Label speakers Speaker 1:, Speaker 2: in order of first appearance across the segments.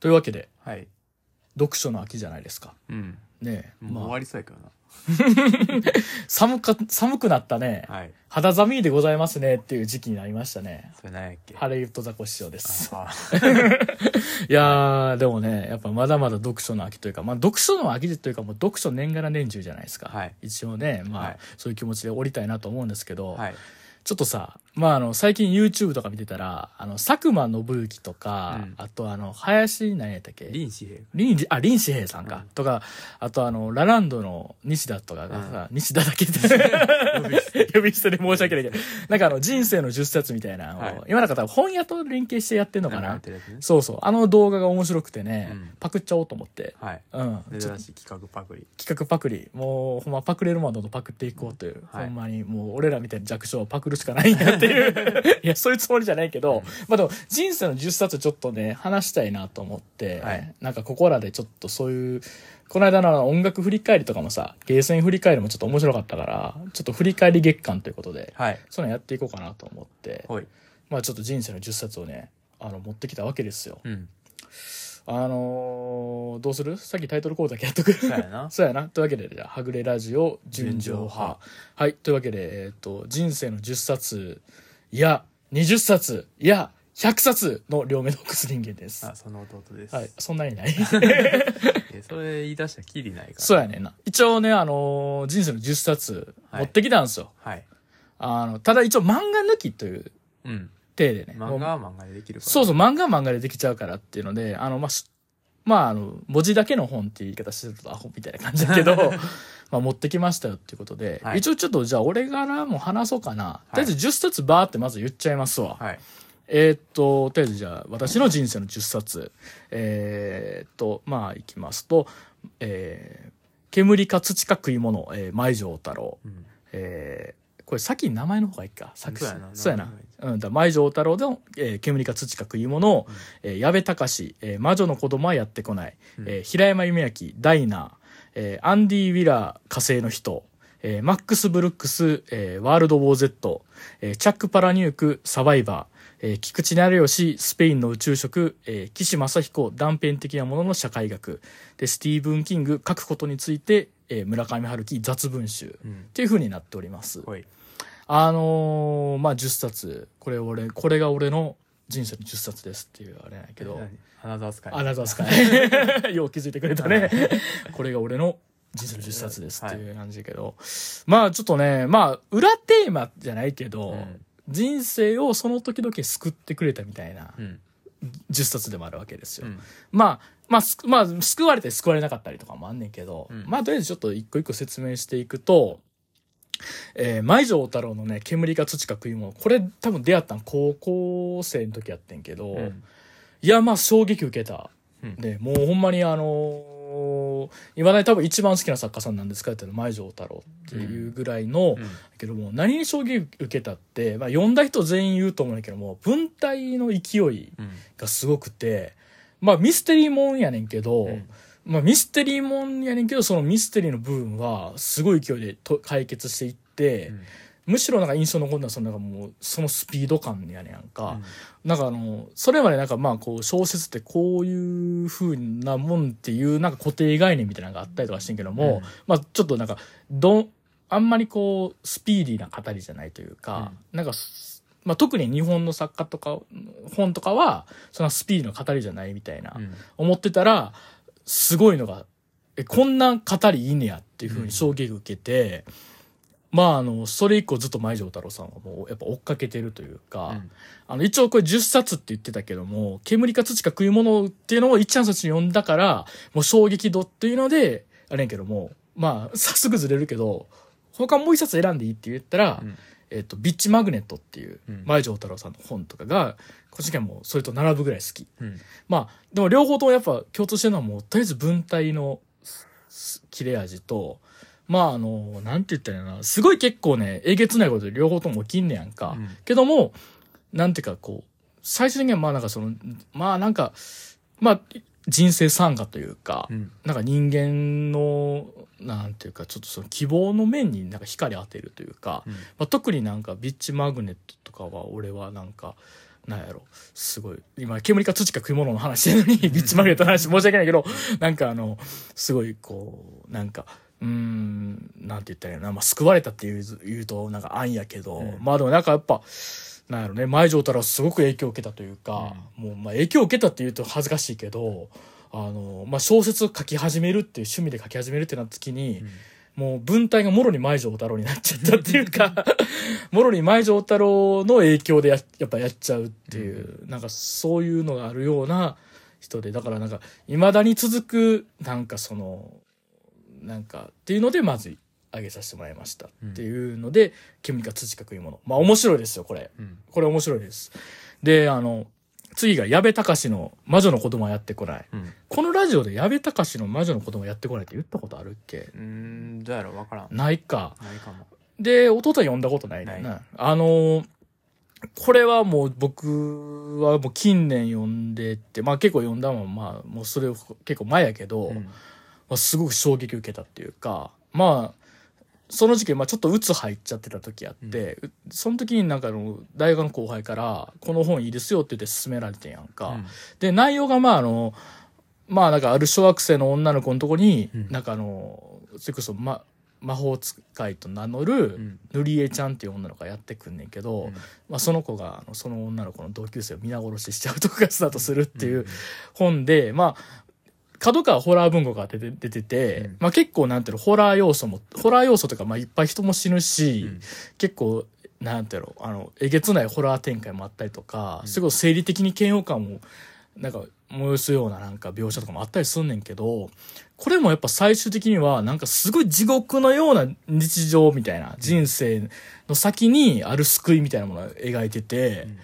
Speaker 1: というわけで、
Speaker 2: はい。
Speaker 1: 読書の秋じゃないですか。
Speaker 2: うん。
Speaker 1: ねえ、
Speaker 2: もう終
Speaker 1: まあ、
Speaker 2: わりそうやけどな。
Speaker 1: 寒か、寒くなったね。
Speaker 2: はい。
Speaker 1: 肌寒いでございますねっていう時期になりましたね。
Speaker 2: それ何やっけ？
Speaker 1: ハレイトザコ師匠です。
Speaker 2: あ
Speaker 1: いやー、でもね、やっぱまだまだ読書の秋というか、まあ読書の秋というかもう読書年がら年中じゃないですか。
Speaker 2: はい
Speaker 1: 一応ね、まあ、
Speaker 2: はい
Speaker 1: そういう気持ちで降りたいなと思うんですけど、
Speaker 2: はい。
Speaker 1: ちょっとさ、まああの、最近 YouTube とか見てたら、あの、佐久間信之とか、
Speaker 2: うん
Speaker 1: あとあの、林何やったっけ？
Speaker 2: 林志平。
Speaker 1: 林、あ、林志平さんか、
Speaker 2: うん
Speaker 1: とか、あとあの、ラランドの西田とかがさ、西田だけ？で
Speaker 2: 呼び捨て
Speaker 1: で申し訳ないけど、なんかあの、人生の10冊みたいなのを、
Speaker 2: はい
Speaker 1: 今なんか多分本屋と連携してやってんのかな？
Speaker 2: ね
Speaker 1: そうそう。あの動画が面白くてね、
Speaker 2: うん
Speaker 1: パクっちゃおうと思って。
Speaker 2: はい。
Speaker 1: うん。ちょっと
Speaker 2: 珍しい企画パクリ。
Speaker 1: 企画パクリ。もう、ほんまパクれるまでどんどんパクっていこうという。
Speaker 2: はい
Speaker 1: ほんまに、もう俺らみたいな弱小をパクるしかないんやっていう。いや、そういうつもりじゃないけど、まあでも、人生の10冊ちょっとね、話したいなと思って、
Speaker 2: はい
Speaker 1: なんかここらでちょっとそういう、この間の音楽振り返りとかもさ、ゲーセン振り返りもちょっと面白かったから、ちょっと振り返り月間ということで、
Speaker 2: はい。
Speaker 1: そういうのやっていこうかなと思って、
Speaker 2: ほい。
Speaker 1: まあちょっと人生の10冊をね、あの、持ってきたわけですよ。
Speaker 2: うん。
Speaker 1: あのーどうする？さっきタイトルコールだけやっとく。
Speaker 2: そうやな
Speaker 1: そうやな。というわけで、じゃあ、はぐれラジオ、純情派
Speaker 2: 純情派。
Speaker 1: はい。というわけで、えっ、と、人生の10冊、いや、20冊、いや、100冊の両目のクス人間です。
Speaker 2: あ、その弟です。
Speaker 1: はい。そんなにない
Speaker 2: えそれ言い出したらきりないから。
Speaker 1: そうやねんな。一応ね、あのー人生の10冊
Speaker 2: はい
Speaker 1: 持ってきたんですよ。
Speaker 2: はい。
Speaker 1: あの、ただ一応漫画抜きという
Speaker 2: うん。
Speaker 1: 体でね。
Speaker 2: 漫画は漫画でできるから。
Speaker 1: そうそう、漫画は漫画でできちゃうからっていうので、あの、まあ、しまあ、あの、文字だけの本っていう言い方してるとアホみたいな感じだけど、まあ、持ってきましたよっていうことで、
Speaker 2: はい
Speaker 1: 一応ちょっとじゃあ俺からも話そうかな。とりあえず10冊バーってまず言っちゃいますわ。
Speaker 2: はい。
Speaker 1: えーっと、とりあえずじゃあ私の人生の10冊。えーっと、まあ、いきますと、えー、煙か土か食い物、えー、舞城太郎。
Speaker 2: うん。
Speaker 1: えーこれ先に名前の方がいいか。作詞。
Speaker 2: そうやな
Speaker 1: そうん。だ舞城太郎の、えー煙か土か食い物、えー矢部隆、えー魔女の子供はやってこない、
Speaker 2: うん。
Speaker 1: えー平山夢明、ダイナー、えーアンディ・ウィラー、火星の人、えーマックス・ブルックス、えーワールド・ウォー・ゼット、えーチャック・パラニューク、サバイバー、えー菊池成吉、スペインの宇宙食、えー岸正彦、断片的なものの社会学、で、スティーブン・キング、書くことについて、えー村上春樹、雑文集、
Speaker 2: うん。
Speaker 1: っていう風になっております。
Speaker 2: ほい。
Speaker 1: あのーまあ、10冊。これ俺、これが俺の人生の10冊ですっていうあれやけど、
Speaker 2: 何？花沢スカイ。
Speaker 1: アナザースカイ。よう気づいてくれたね。これが俺の人生の10冊ですっていう感じだけど、まあちょっとね、まあ裏テーマじゃないけど、
Speaker 2: うん
Speaker 1: 人生をその時々救ってくれたみたいな
Speaker 2: うん。
Speaker 1: 10冊でもあるわけですよ。
Speaker 2: うん。
Speaker 1: まあ、まあ、すまあ、救われて救われなかったりとかもあんねんけど、
Speaker 2: うん
Speaker 1: まあ、とりあえずちょっと一個一個説明していくと、えー、舞城太郎のね、煙か土か食い物、これ多分出会ったの高校生の時やってんけど、
Speaker 2: うん。
Speaker 1: いや、まあ、衝撃受けた。
Speaker 2: うん
Speaker 1: で、もうほんまにあのー、いまだに多分一番好きな作家さんなんですかって言ったら舞城太郎っていうぐらいの、
Speaker 2: うん
Speaker 1: けども、何に衝撃受けたって、まあ、読んだ人全員言うと思うんだけども、文体の勢い
Speaker 2: うん。
Speaker 1: がすごくて、まあミステリーもんやねんけど、
Speaker 2: うん
Speaker 1: まあミステリーもんやねんけど、そのミステリーの部分はすごい勢いでと解決していって、
Speaker 2: うん
Speaker 1: むしろなんか印象に残るのはそのなんかもうそのスピード感やねんやんか。なんかあの、それまでなんかまあこう小説ってこういう風なもんっていうなんか固定概念みたいなのがあったりとかしてんけども、
Speaker 2: うん
Speaker 1: まあちょっとなんか、どん、あんまりこうスピーディーな語りじゃないというか、なんかす、まあ特に日本の作家とか、本とかは、そんなスピーディーな語りじゃないみたいな、
Speaker 2: うん。
Speaker 1: 思ってたら、すごいのが、え、こんな語りいいねやっていう風に衝撃を受けて、まああの、それ以降ずっと舞城太郎さんはもうやっぱ追っかけてるというか、
Speaker 2: うん。
Speaker 1: あの、一応これ10冊って言ってたけども、煙か土か食い物っていうのを一冊に読んだから、もう衝撃度っていうので、あれやけども、まあ、早速ずれるけど、他もう一冊選んでいいって言ったら、
Speaker 2: うん。
Speaker 1: えっと、ビッチマグネットっていう
Speaker 2: うん、
Speaker 1: 舞城太郎さんの本とかが、個人的にはもうそれと並ぶぐらい好き。
Speaker 2: うん。
Speaker 1: まあ、でも両方ともやっぱ共通してるのはもう、とりあえず文体のす切れ味と、まああの、なんて言ったらいいのかな、すごい結構ね、えげつないことで両方とも起きんねやんか。
Speaker 2: うん
Speaker 1: けども、なんていうかこう、最終的にはまあなんかその、まあなんか、まあ、人生参加というか、
Speaker 2: うん。
Speaker 1: なんか人間の、なんていうか、ちょっとその希望の面になんか光当てるというか、
Speaker 2: うん
Speaker 1: まあ、特になんかビッチマグネットとかは俺はなんか、なんやろ、すごい、今、煙か土か食い物の話してるのに、ビッチマグネットの話申し訳ないけど、なんかあの、すごいこう、なんか、うーん、なんて言ったらいいのかな、まあ、救われたっていう言うと、なんか暗やけど、
Speaker 2: うん。
Speaker 1: まあでもなんかやっぱ、なんやろね、前城太郎すごく影響を受けたというか、もう、まあ影響を受けたって言うと恥ずかしいけど、あの、まあ小説を書き始めるっていう、趣味で書き始めるってなった時に、もう文体がもろに前城太郎になっちゃったっていうか、もろに前城太郎の影響でややっぱやっちゃうっていう、なんかそういうのがあるような人で、だからなんか、未だに続く、なんかその、なんかっていうのでまず挙げさせてもらいましたっていうので、煙か土か食い物。まあ面白いですよ、これ。
Speaker 2: うん
Speaker 1: これ面白いです。で、あの、次が矢部隆の魔女の子供はやってこない。
Speaker 2: うん
Speaker 1: このラジオで矢部隆の魔女の子供はやってこないって言ったことあるっけ？
Speaker 2: うーんどうやろ分からん
Speaker 1: ないか。
Speaker 2: ないかも
Speaker 1: で、弟は読んだことないねん
Speaker 2: な
Speaker 1: な。あのーこれはもう僕はもう近年読んでて、まあ結構読んだもん、まあもうそれ結構前やけど、
Speaker 2: うん
Speaker 1: まあ、すごく衝撃受けたっていうか、まあ、その時期、まあちょっと鬱入っちゃってた時あって、うその時になんかあの、大学の後輩から、この本いいですよって言って勧められてんやんか。
Speaker 2: うん。
Speaker 1: で、内容がまああの、まあなんかある小学生の女の子のとこに、
Speaker 2: うん。
Speaker 1: なんかあの、それこそ、ま、魔法使いと名乗る、
Speaker 2: うん。
Speaker 1: 塗り絵ちゃんっていう女の子がやってくんねんけど、
Speaker 2: うん。
Speaker 1: まあ、その子がその女の子の同級生を皆殺ししちゃうとこがスタートするっていう本で、まあ角川ホラー文庫が出て出てて、
Speaker 2: うん。
Speaker 1: まあ、結構なんていうのホラー要素もホラー要素とかまあいっぱい人も死ぬし、
Speaker 2: うん。
Speaker 1: 結構なんていうのあのえげつないホラー展開もあったりとか、
Speaker 2: うん。
Speaker 1: すごい生理的に嫌悪感もなんか催すようななんか描写とかもあったりすんねんけどこれもやっぱ最終的にはなんかすごい地獄のような日常みたいな人生の先にある救いみたいなものを描いてて、
Speaker 2: うん。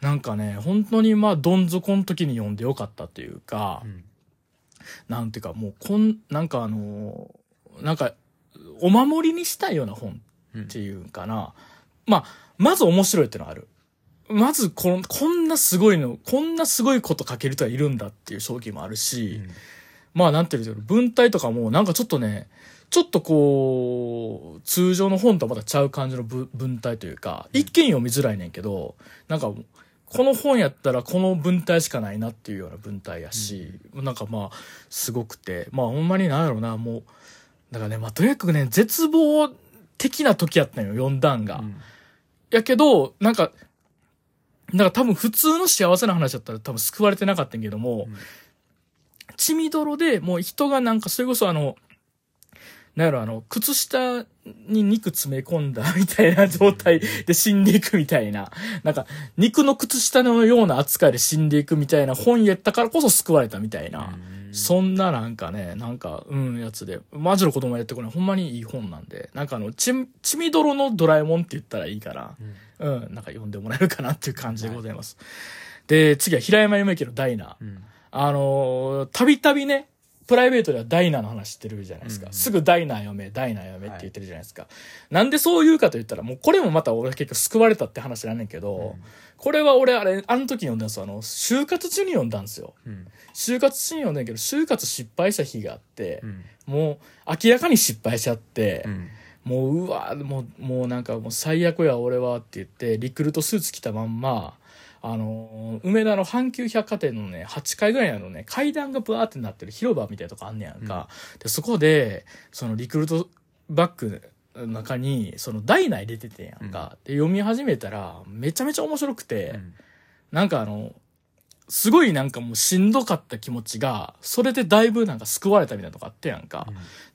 Speaker 1: なんかね本当にまあどん底の時に読んでよかったっていうか、
Speaker 2: うん
Speaker 1: なんていうかもうこんなんかあのなんかお守りにしたいような本
Speaker 2: うん
Speaker 1: っていうん。かな。まあ、まず面白いってのはある。まずこの、こんなすごいの、こんなすごいこと書ける人はいるんだっていう衝撃もあるし、まあなんていうの、文体とかもなんかちょっとね、ちょっとこう、通常の本とはまたちゃう感じの文文体というか、一見読みづらいねんけど、なんか、この本やったらこの文体しかないなっていうような文体やし、なんかまあ、すごくて、まあほんまになんやろうな、もう、だからね、まあとにかくね、絶望的な時やったんよ、読んだんが。
Speaker 2: うん
Speaker 1: やけど、なんか、なんか多分普通の幸せな話だったら多分救われてなかったんやけども、
Speaker 2: うん
Speaker 1: 血みどろでもう人がなんかそれこそあの、なんやろあの、靴下に肉詰め込んだみたいな状態で死んでいくみたいな、なんか肉の靴下のような扱いで死んでいくみたいな本やったからこそ救われたみたいな。
Speaker 2: うん。
Speaker 1: そんななんかね、なんか、うん、やつで、魔女の子供やってこない、ほんまにいい本なんで、なんかあの、ち、ちみどろのドラえもんって言ったらいいから、
Speaker 2: うん。
Speaker 1: うん、なんか読んでもらえるかなっていう感じでございます。で、次は平山夢家のダイナー。
Speaker 2: うん。
Speaker 1: あのーたびたびね、プライベートではダイナーの話してるじゃないですか。
Speaker 2: うん
Speaker 1: すぐダイナー読め、ダイナー読めって言ってるじゃないですか。なんでそう言うかと言ったら、もうこれもまた俺結構救われたって話なんねんけど、これは俺あれ、あの時読んだんですよ。あの、就活中に読んだんですよ。
Speaker 2: うん
Speaker 1: 就活中に読んだんやけど、就活失敗した日があって
Speaker 2: う、ん
Speaker 1: もう明らかに失敗しちゃって、
Speaker 2: うん
Speaker 1: もう、うわ、もう、もうなんかもう最悪や俺はって言って、リクルートスーツ着たまんま、あのー、梅田の阪急百貨店のね、8階ぐらいのね、階段がブワーってなってる広場みたいなとこあんねやんか。で、そこで、そのリクルートバッグの中に、そのダイナー入れててんやんか。で、読み始めたら、めちゃめちゃ面白くて、
Speaker 2: うん
Speaker 1: なんかあの、すごいなんかもうしんどかった気持ちが、それでだいぶなんか救われたみたいなとこあってやんか。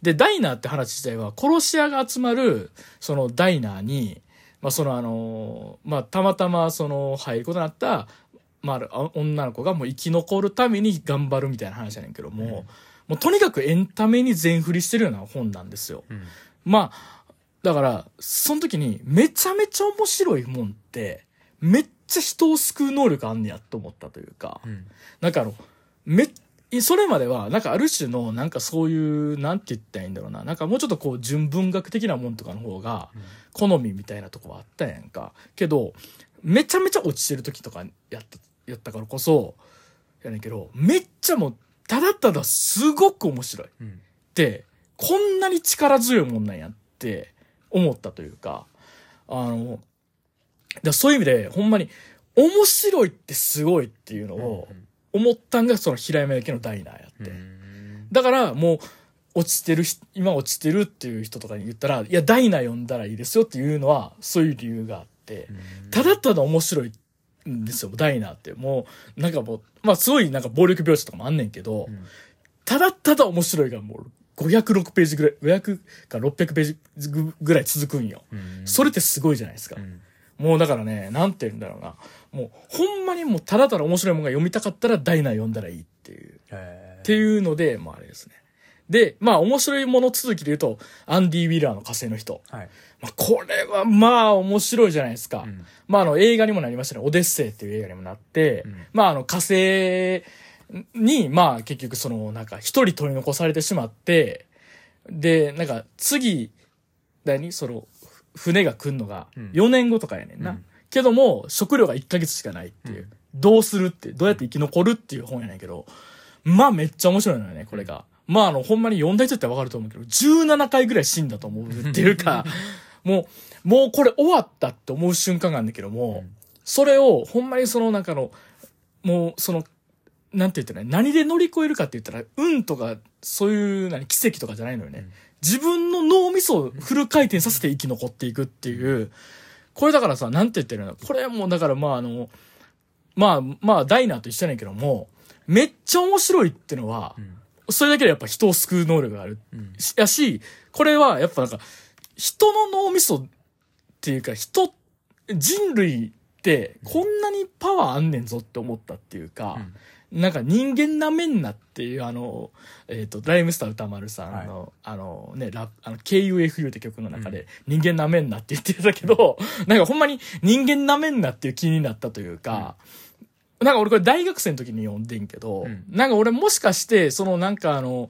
Speaker 1: で、ダイナーって話自体は、殺し屋が集まる、そのダイナーに、まあそのあの、まあたまたまその入ることになった、まああ女の子がもう生き残るために頑張るみたいな話やねんけども、
Speaker 2: うん。
Speaker 1: もうとにかくエンタメに全振りしてるような本なんですよ。
Speaker 2: うん。
Speaker 1: まあ、だから、その時に、めちゃめちゃ面白いもんって、めっちゃ人を救う能力あんねやと思ったというか、
Speaker 2: うん。
Speaker 1: なんかあの、めそれまでは、なんかある種の、なんかそういう、なんて言ったらいいんだろうな。なんかもうちょっとこう、純文学的なもんとかの方が、好みみたいなとこはあったやんか。けど、めちゃめちゃ落ちてる時とかやった、やったからこそ、やねんけど、めっちゃもう、ただただすごく面白い。
Speaker 2: うん
Speaker 1: って、こんなに力強いもんなんやって思ったというか、あの、だそういう意味で、ほんまに、面白いってすごいっていうのを思ったんがその平山由紀のダイナーやって。だからもう、落ちてる人、今落ちてるっていう人とかに言ったら、いや、ダイナ読んだらいいですよっていうのは、そういう理由があって、ただただ面白いんですよ、ダイナーって。もう、なんかもう、まあすごいなんか暴力描写とかもあんねんけど、ただただ面白いがもう、506ページぐらい、500か600ページぐらい続くんよ。それってすごいじゃないですか。もうだからね、なんて言うんだろうな。もう、ほんまにもうただただ面白いものが読みたかったらダイナー読んだらいいっていう。っていうので、まああれですね。で、まあ面白いもの続きで言うと、アンディ・ウィラーの火星の人。
Speaker 2: はい。
Speaker 1: まあこれはまあ面白いじゃないですか。
Speaker 2: うん
Speaker 1: まああの映画にもなりましたね。オデッセイっていう映画にもなって、
Speaker 2: うん
Speaker 1: まああの火星に、まあ結局そのなんか一人取り残されてしまって、で、なんか次、何その、ふ船が来んのが
Speaker 2: うん
Speaker 1: 4年後とかやねんな。
Speaker 2: うん
Speaker 1: けども、食料が1ヶ月しかないっていう。
Speaker 2: うん
Speaker 1: どうするって、どうやって生き残るっていう本やねんけど、まあめっちゃ面白いのよね、これが。まああの、ほんまに読んだ人ってわかると思うけど、17回ぐらい死んだと思うっていうか、もう、もうこれ終わったって思う瞬間があるんだけども、
Speaker 2: うん
Speaker 1: それをほんまにそのなんかの、もうその、なんて言ったらいい何で乗り越えるかって言ったら、運とか、そういう、何、奇跡とかじゃないのよね。
Speaker 2: うん
Speaker 1: 自分の脳みそをフル回転させて生き残っていくっていう、これだからさ、なんて言ってるの？これもうだからまああの、まあまあダイナーと一緒やねんけども、めっちゃ面白いってのは、それだけでやっぱ人を救う能力がある。やし、これはやっぱなんか、人の脳みそっていうか、人、人類ってこんなにパワーあんねんぞって思ったっていうか、なんか人間なめんなっていうあの、えっ、と、ライムスター歌丸さんの、あのね、ラあの、KUFU って曲の中で、人間なめんなって言ってたけど、なんかほんまに人間なめんなっていう気になったというか、なんか俺これ大学生の時に読んでんけど、
Speaker 2: うん。
Speaker 1: なんか俺もしかして、そのなんかあの、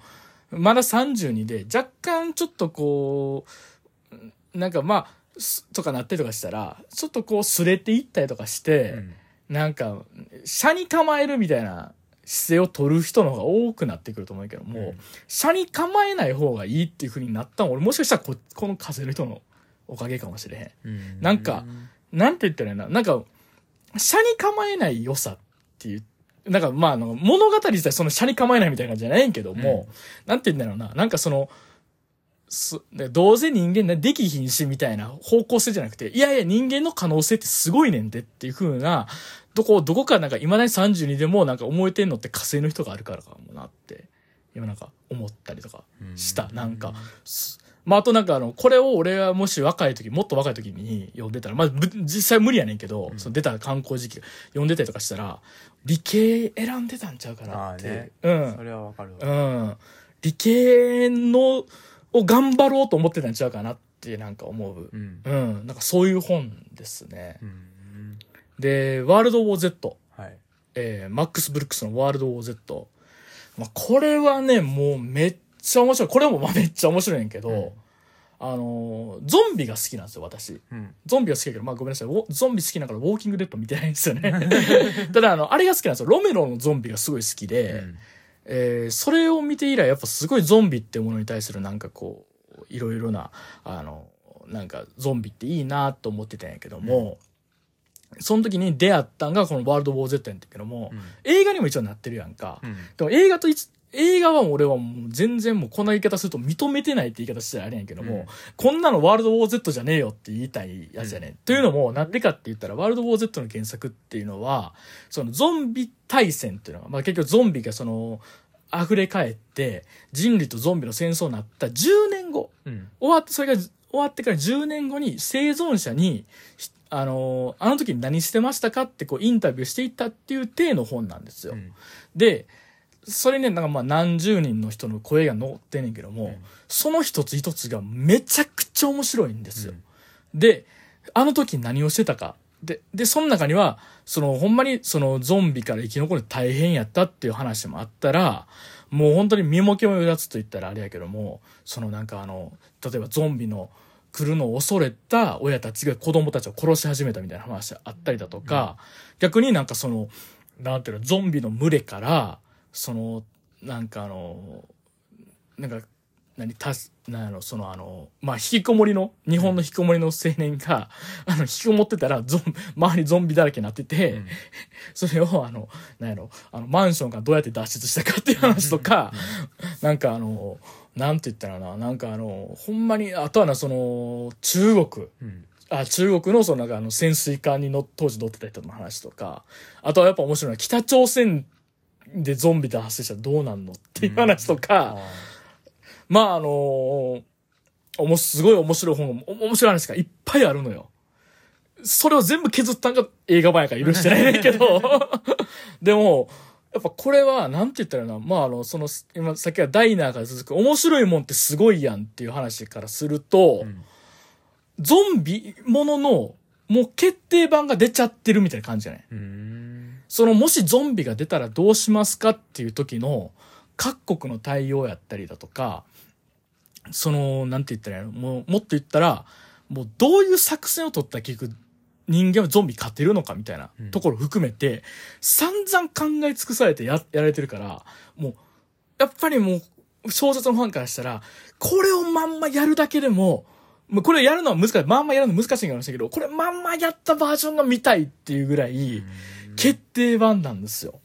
Speaker 1: まだ32で若干ちょっとこう、なんかまあ、すとかなってとかしたら、ちょっとこうすれていったりとかして、
Speaker 2: うん
Speaker 1: なんか、車に構えるみたいな姿勢を取る人の方が多くなってくると思うけども、
Speaker 2: うん。
Speaker 1: 車に構えない方がいいっていう風になったの俺もしかしたらここの風の人のおかげかもしれへん。
Speaker 2: うん。
Speaker 1: なんかなんて言ったらいいな、なんか、車に構えない良さっていう、なんかまああの、物語自体その車に構えないみたいな感じじゃないんけども、なんて言うんだろうな、なんかその、すでどうせ人間なできひんしみたいな方向性じゃなくて、いやいや人間の可能性ってすごいねんでっていう風な、どこ、どこかなんか未だに32でもなんか思えてんのって火星の人があるからかもなって、今なんか思ったりとかした。なんか、すまあ、あとなんかあの、これを俺はもし若い時、もっと若い時に読んでたら、まあ、ぶ実際無理やねんけど、その出た観光時期読んでたりとかしたら、理系選んでたんちゃうかなって。
Speaker 2: ね
Speaker 1: うん
Speaker 2: そ。れはわかるわ
Speaker 1: うん。理系の、を頑張ろうと思ってたんちゃうかなってなんか思う。
Speaker 2: うん
Speaker 1: うん。なんかそういう本ですね。
Speaker 2: うん
Speaker 1: で、ワールドウォー Z。
Speaker 2: はい
Speaker 1: えーマックス・ブルックスのワールドウォー Z。まあ、これはね、もうめっちゃ面白い。これもまあめっちゃ面白いねんけど、
Speaker 2: うん
Speaker 1: あのーゾンビが好きなんですよ、私。
Speaker 2: うん
Speaker 1: ゾンビが好きだけど、まあごめんなさい。ゾンビ好きだからウォーキングデッド見てないんですよね。ただ、あの、あれが好きなんですよ。ロメロのゾンビがすごい好きで、えーそれを見て以来、やっぱすごいゾンビってものに対するなんかこう、いろいろな、あの、なんかゾンビっていいなと思ってたんやけども、その時に出会ったんがこのワールドウォー Z やったけども、
Speaker 2: うん。
Speaker 1: 映画にも一応なってるやんか。
Speaker 2: うん。
Speaker 1: でも映画と映画は俺はもう全然もうこんな言い方すると認めてないって言い方したらあれやんけども、
Speaker 2: うん。
Speaker 1: こんなのワールドウォー Z じゃねえよって言いたいやつやね。ん。というのも、なんでかって言ったら、ワールドウォー Z の原作っていうのは、そのゾンビ対戦っていうのが、まあ結局ゾンビがその、溢れ返って、人類とゾンビの戦争になった。10年後、
Speaker 2: うん。
Speaker 1: 終わって、それが終わってから10年後に生存者に、ひあのーあの時に何してましたかってこうインタビューしていったっていう体の本なんですよ。
Speaker 2: うん。
Speaker 1: で、それね、なんかまあ何十人の人の声が載ってんねんけども、
Speaker 2: うん
Speaker 1: その一つ一つがめちゃくちゃ面白いんですよ。で、あの時何をしてたか。で、で、その中には、その、ほんまに、その、ゾンビから生き残るの大変やったっていう話もあったら、もう本当に身も気もよだつと言ったらあれやけども、そのなんかあの、例えばゾンビの来るのを恐れた親たちが子供たちを殺し始めたみたいな話あったりだとか、逆になんかその、なんていうの、ゾンビの群れから、その、なんかあの、なんか、何たなんやろそのあのまあ引きこもりの日本の引きこもりの青年が、あの引きこもってたらゾン周りゾンビだらけになってて、
Speaker 2: うん。
Speaker 1: それをあのなんやろあのマンションがどうやって脱出したかっていう話とか、なんかあのなんて言ったらななんかあのほんまにあとはなその中国。
Speaker 2: うん。
Speaker 1: あ中国のそのなんかあの潜水艦にの当時乗ってた人の話とかあとはやっぱ面白いのは北朝鮮でゾンビで発生したらどうなんのっていう話とか、まああのおもすごい面白い本面白い話がいっぱいあるのよ。それを全部削ったんが映画版やから許してないねんけど。でも、やっぱこれは、なんて言ったらいいのまああの、その、今、さっきはダイナーから続く面白いもんってすごいやんっていう話からすると、
Speaker 2: うん。
Speaker 1: ゾンビものの、もう決定版が出ちゃってるみたいな感じじゃない？
Speaker 2: うん
Speaker 1: そのもしゾンビが出たらどうしますかっていう時の各国の対応やったりだとか、その、なんて言ったらいいの？もう、もっと言ったら、もうどういう作戦を取ったら結局人間はゾンビ勝てるのかみたいな
Speaker 2: うん
Speaker 1: ところを含めて、散々考え尽くされてややられてるから、もう、やっぱりもう、小説のファンからしたら、これをまんまやるだけでも、もうこれやるのは難しい。まんまやるの難しいかもしれないけど、これまんまやったバージョンが見たいっていうぐらい、決定版なんですよ。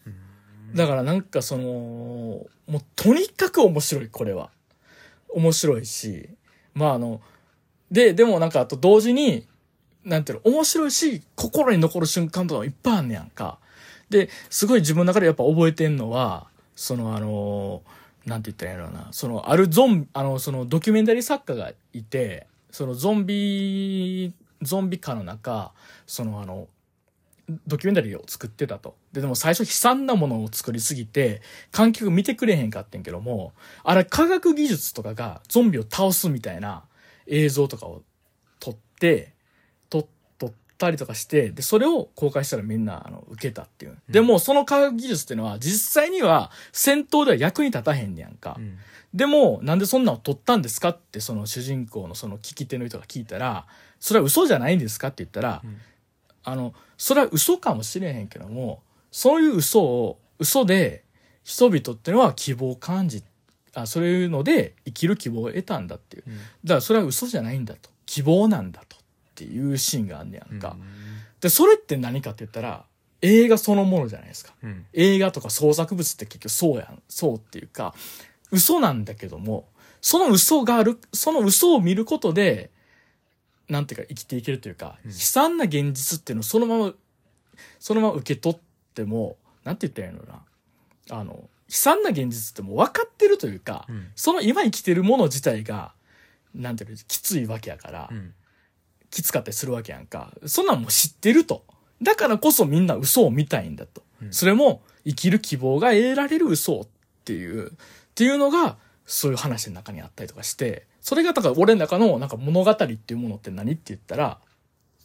Speaker 1: だからなんかその、もうとにかく面白い、これは。面白いし、まああの、で、でもなんかあと同時に、なんていうの、面白いし、心に残る瞬間とかもいっぱいあんねやんか。で、すごい自分の中でやっぱ覚えてんのは、そのあの、なんて言ったらいいんやろうな、そのあるゾンビ、あの、そのドキュメンタリー作家がいて、そのゾンビ、ゾンビ化の中、そのあの、ドキュメンタリーを作ってたと。で、でも最初悲惨なものを作りすぎて、観客見てくれへんかってんけども、あれ科学技術とかがゾンビを倒すみたいな映像とかを撮って、撮撮ったりとかして、で、それを公開したらみんな、あの、受けたっていう。でも、その科学技術っていうのは、実際には戦闘では役に立たへんねやんか。
Speaker 2: うん
Speaker 1: でも、なんでそんなの撮ったんですかって、その主人公のその聞き手の人が聞いたら、それは嘘じゃないんですかって言ったら、
Speaker 2: うん
Speaker 1: あの、それは嘘かもしれへんけども、そういう嘘を、嘘で、人々っていうのは希望を感じ、あ、そういうので生きる希望を得たんだっていう。
Speaker 2: うん
Speaker 1: だからそれは嘘じゃないんだと。希望なんだと。っていうシーンがあんねやんか。で、それって何かって言ったら、映画そのものじゃないですか。
Speaker 2: うん
Speaker 1: 映画とか創作物って結局そうやん。そうっていうか、嘘なんだけども、その嘘がある、その嘘を見ることで、なんていうか生きていけるというか、
Speaker 2: うん
Speaker 1: 悲惨な現実っていうのをそのまま、そのまま受け取っても、なんて言ったらいいのかな。あの、悲惨な現実ってもう分かってるというか、
Speaker 2: うん
Speaker 1: その今生きてるもの自体が、なんていうの、きついわけやから、
Speaker 2: うん
Speaker 1: きつかったりするわけやんか。そんなんもう知ってると。だからこそみんな嘘を見たいんだと。
Speaker 2: うん
Speaker 1: それも生きる希望が得られる嘘っていう、っていうのが、そういう話の中にあったりとかして、それがだから俺の中のなんか物語っていうものって何って言ったら、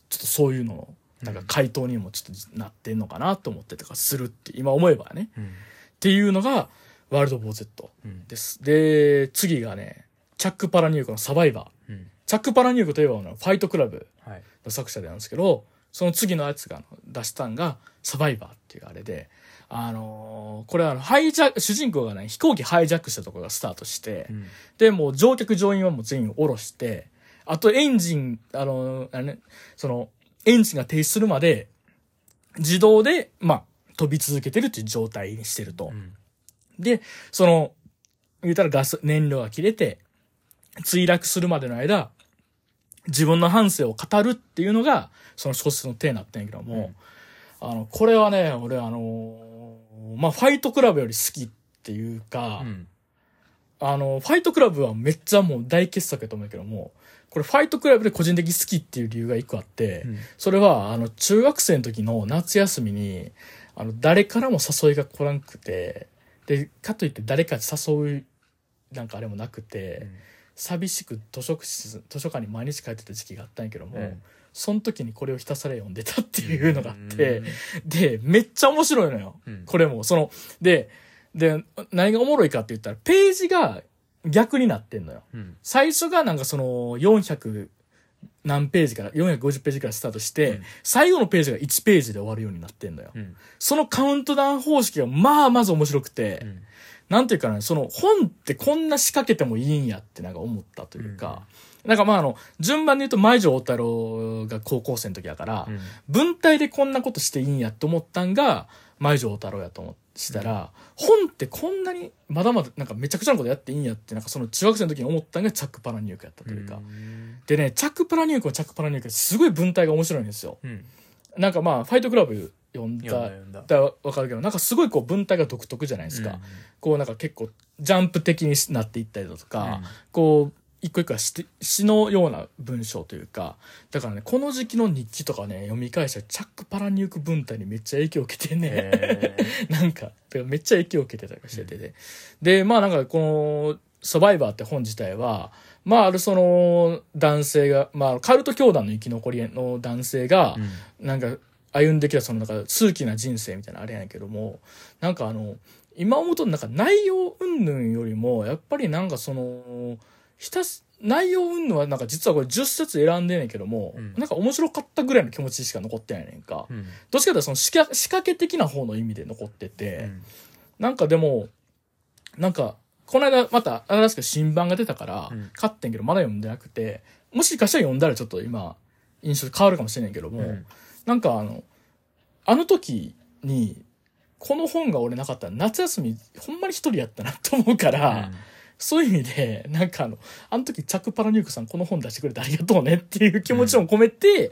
Speaker 1: ちょっとそういうのの、なんか回答にもちょっとなってんのかなと思ってとかするって、今思えばね。
Speaker 2: うん
Speaker 1: っていうのが、ワールド・ボー・ゼット
Speaker 2: うん
Speaker 1: です。で、次がね、チャック・パラニュークのサバイバー。
Speaker 2: うん
Speaker 1: チャック・パラニュークといえばファイトクラブ
Speaker 2: はい
Speaker 1: の作者なんですけど、その次のやつが出したんが、サバイバーっていうあれで、あのーこれはハイジャ主人公がね、飛行機ハイジャックしたところがスタートして、
Speaker 2: うん。
Speaker 1: で、もう乗客乗員はもう全員降ろして、あとエンジン、あのーあれね、その、エンジンが停止するまで、自動で、まあ、飛び続けてるっていう状態にしてると。
Speaker 2: うん。
Speaker 1: で、その、言うたらガス、燃料が切れて、墜落するまでの間、自分の半生を語るっていうのが、その小説のテーマになってんやけども、あの、これはね、俺あのーまあ、ファイトクラブより好きっていうか、
Speaker 2: うん。
Speaker 1: あの、ファイトクラブはめっちゃもう大傑作やと思うけども、これファイトクラブで個人的に好きっていう理由が一個あって、
Speaker 2: うん。
Speaker 1: それは、あの、中学生の時の夏休みに、あの、誰からも誘いが来なくて、で、かといって誰か誘う、なんかあれもなくて、寂しく図書室、図書館に毎日帰ってた時期があったんやけども、
Speaker 2: うん
Speaker 1: その時にこれをひたすら読んでたっていうのがあって、で、めっちゃ面白いのよ。
Speaker 2: うん。
Speaker 1: これも、その、で、で、何がおもろいかって言ったら、ページが逆になってんのよ。
Speaker 2: うん。
Speaker 1: 最初がなんかその400何ページから、450ページからスタートして、
Speaker 2: うん。
Speaker 1: 最後のページが1ページで終わるようになってんのよ。
Speaker 2: うん。
Speaker 1: そのカウントダウン方式がまあまず面白くて、
Speaker 2: うん
Speaker 1: なんていうかな、その本ってこんな仕掛けてもいいんやってなんか思ったというか、なんかまああの、順番で言うと前城大太郎が高校生の時だから、
Speaker 2: うん。
Speaker 1: 文体でこんなことしていいんやって思ったんが、前城大太郎やと思したら、本ってこんなにまだまだなんかめちゃくちゃなことやっていいんやって、なんかその中学生の時に思ったんがチャック・パラニュークやったというか。
Speaker 2: うん。
Speaker 1: でね、チャック・パラニュークはチャック・パラニュークですごい文体が面白いんですよ。
Speaker 2: うん。
Speaker 1: なんかまあ、ファイトクラブ読んだ、
Speaker 2: だ
Speaker 1: わかるけど、なんかすごいこう文体が独特じゃないですか。こうなんか結構ジャンプ的になっていったりだとか、こう、一個一個は詩詩のような文章というか、だからね、この時期の日記とかね、読み返したらチャック・パラニューク文体にめっちゃ影響を受けてね、
Speaker 2: へ
Speaker 1: なんか、めっちゃ影響を受けてたりしてて、で、まあなんかこの、サバイバーって本自体は、まああるその男性が、まあカルト教団の生き残りの男性が、なんか歩んできたそのなんか数奇な人生みたいなあれやねんけども、なんかあの、今思うとなんか内容云々よりも、やっぱりなんかその、ひたす、内容云々はなんか実はこれ10冊選んでんねんけども、
Speaker 2: うん。
Speaker 1: なんか面白かったぐらいの気持ちしか残ってないねんか。
Speaker 2: うん。
Speaker 1: どっちかというとその仕掛け的な方の意味で残ってて、
Speaker 2: うん。
Speaker 1: なんかでも、なんか、この間また新しく新版が出たから
Speaker 2: うん、
Speaker 1: 買ってんけど、まだ読んでなくて、もしかしたら読んだらちょっと今、印象変わるかもしれないけども、
Speaker 2: うん
Speaker 1: なんかあの、あの時に、この本が俺なかったら夏休みほんまに一人やったなと思うから、そういう意味で、なんかあの、あの時チャック・パラニュークさんこの本出してくれてありがとうねっていう気持ちも込めて、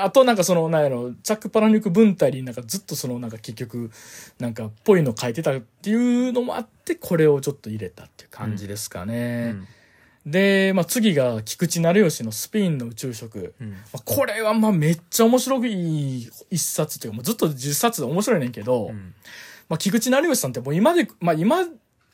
Speaker 1: あとなんかその、なんやろ、チャック・パラニューク文体になんかずっとそのなんか結局、なんかぽいの書いてたっていうのもあって、これをちょっと入れたっていう感じですか
Speaker 2: う
Speaker 1: ね。
Speaker 2: ん
Speaker 1: で、まあ次が菊池成吉のスペインの宇宙食。
Speaker 2: うん
Speaker 1: まあこれはまあめっちゃ面白い一冊というか、もうずっと10冊で面白いねんけど、
Speaker 2: うん
Speaker 1: まあ、菊池成吉さんってもう今で、まあ今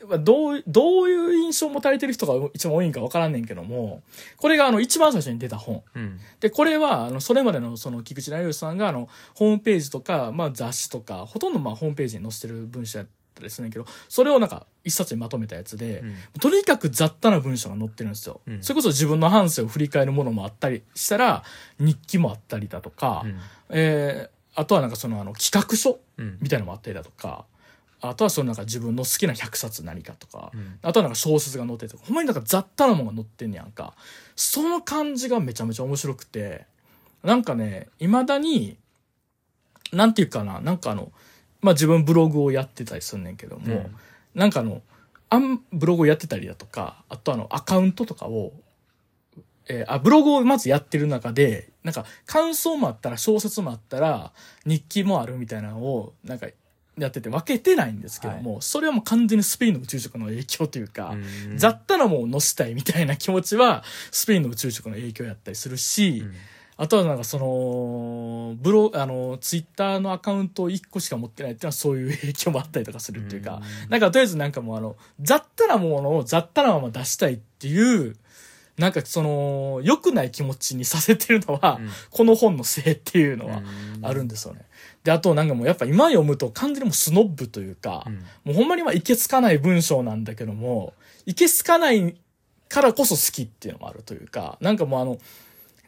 Speaker 1: はどう、どういう印象を持たれてる人が一番多いんかわからんねんけども、これがあの一番最初に出た本。
Speaker 2: うん
Speaker 1: で、これは、あの、それまでのその菊池成吉さんがあの、ホームページとか、まあ雑誌とか、ほとんどまあホームページに載せてる文章やったりするんだけど、それをなんか一冊にまとめたやつで、とにかく雑多な文章が載ってるんですよ。
Speaker 2: うん。
Speaker 1: それこそ自分の半生を振り返るものもあったりしたら、日記もあったりだとか、
Speaker 2: うん。
Speaker 1: えーあとはなんかそのあの企画書
Speaker 2: うん。
Speaker 1: みたいなのもあったりだとか、あとはそのなんか自分の好きな100冊何かとか、
Speaker 2: うん。
Speaker 1: あとはなんか小説が載ってるとか、ほんまになんか雑多なものが載ってんねやんか。その感じがめちゃめちゃ面白くて、なんかね、未だに、なんていうかな、なんかあの、まあ自分ブログをやってたりすんねんけども、
Speaker 2: うん。
Speaker 1: なんかあの、あん、ブログをやってたりだとか、あとあの、アカウントとかを、えーあ、ブログをまずやってる中で、なんか、感想もあったら、小説もあったら、日記もあるみたいなのを、なんか、やってて分けてないんですけども、それはもう完全にスペインの宇宙食の影響というか、
Speaker 2: うん。
Speaker 1: 雑多なものを載せたいみたいな気持ちは、スペインの宇宙食の影響やったりするし、
Speaker 2: うん
Speaker 1: あとはなんかその、ブロ、あの、ツイッターのアカウントを1個しか持ってないっていうのはそういう影響もあったりとかするっていうか、
Speaker 2: うん。
Speaker 1: なんかとりあえずなんかもうあの、雑多なものを雑多なまま出したいっていう、なんかその、良くない気持ちにさせてるのは、
Speaker 2: うん。
Speaker 1: この本のせいっていうのは
Speaker 2: うん。
Speaker 1: あるんですよね。で、あとなんかもうやっぱ今読むと完全にもうスノッブというか、
Speaker 2: うん。
Speaker 1: もうほんまにまあいけつかない文章なんだけども、いけつかないからこそ好きっていうのもあるというか、なんかもうあの、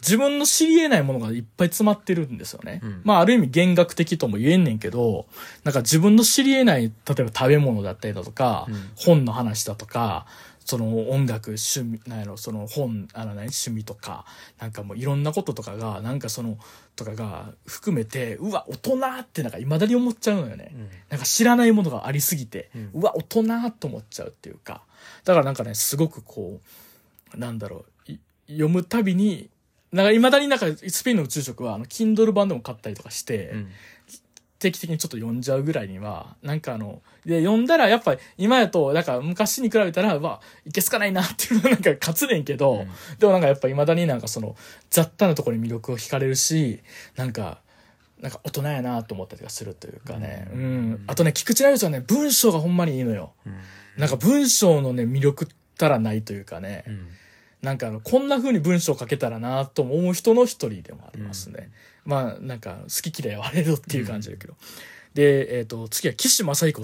Speaker 1: 自分の知り得ないものがいっぱい詰まってるんですよね。
Speaker 2: うん
Speaker 1: まあある意味弦楽的とも言えんねんけど、なんか自分の知り得ない、例えば食べ物だったりだとか、
Speaker 2: うん
Speaker 1: 本の話だとか、その音楽、趣味、なんやろ、その本、あの何、趣味とか、なんかもういろんなこととかが、なんかその、とかが含めて、うわ、大人ってなんか未だに思っちゃうのよね。
Speaker 2: うん
Speaker 1: なんか知らないものがありすぎて、
Speaker 2: うん
Speaker 1: うわ、大人と思っちゃうっていうか。だからなんかね、すごくこう、なんだろう、い読むたびに、なんか未だになんかスペインの宇宙食は、あの、Kindle 版でも買ったりとかして、
Speaker 2: うん
Speaker 1: 定期的にちょっと読んじゃうぐらいには、なんかあの、で、読んだらやっぱり今やと、なんか昔に比べたら、うわ、いけすかないなっていうのがなんか勝つねんけど、
Speaker 2: うん
Speaker 1: でもなんかやっぱ未だになんかその雑多なところに魅力を惹かれるし、なんか、なんか大人やなと思ったりとかするというかね。う
Speaker 2: うん
Speaker 1: ん。あとね、菊池成吉はね、文章がほんまにいいのよ。
Speaker 2: うん
Speaker 1: なんか文章のね、魅力ったらないというかね。
Speaker 2: うん
Speaker 1: なんかあの、こんな風に文章書けたらなと思う人の一人でもありますね。まあ、なんか、好き嫌いはあれどっていう感じだけど。で、えっ、と、次は岸正彦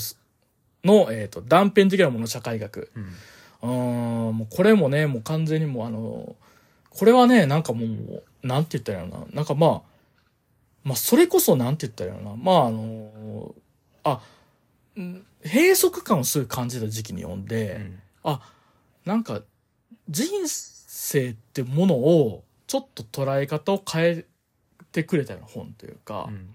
Speaker 1: の、えっ、と、断片的なもの社会学。
Speaker 2: うん
Speaker 1: うーん、もうこれもね、もう完全にもうあの、これはね、なんかもう、なんて言ったらいいのかな。なんかまあ、まあ、それこそなんて言ったらいいのかな。まあ、あの、あ、うん閉塞感をすごい感じた時期に読んで、
Speaker 2: うん
Speaker 1: あなんか人生ってものをちょっと捉え方を変えてくれたような本というか、
Speaker 2: うん。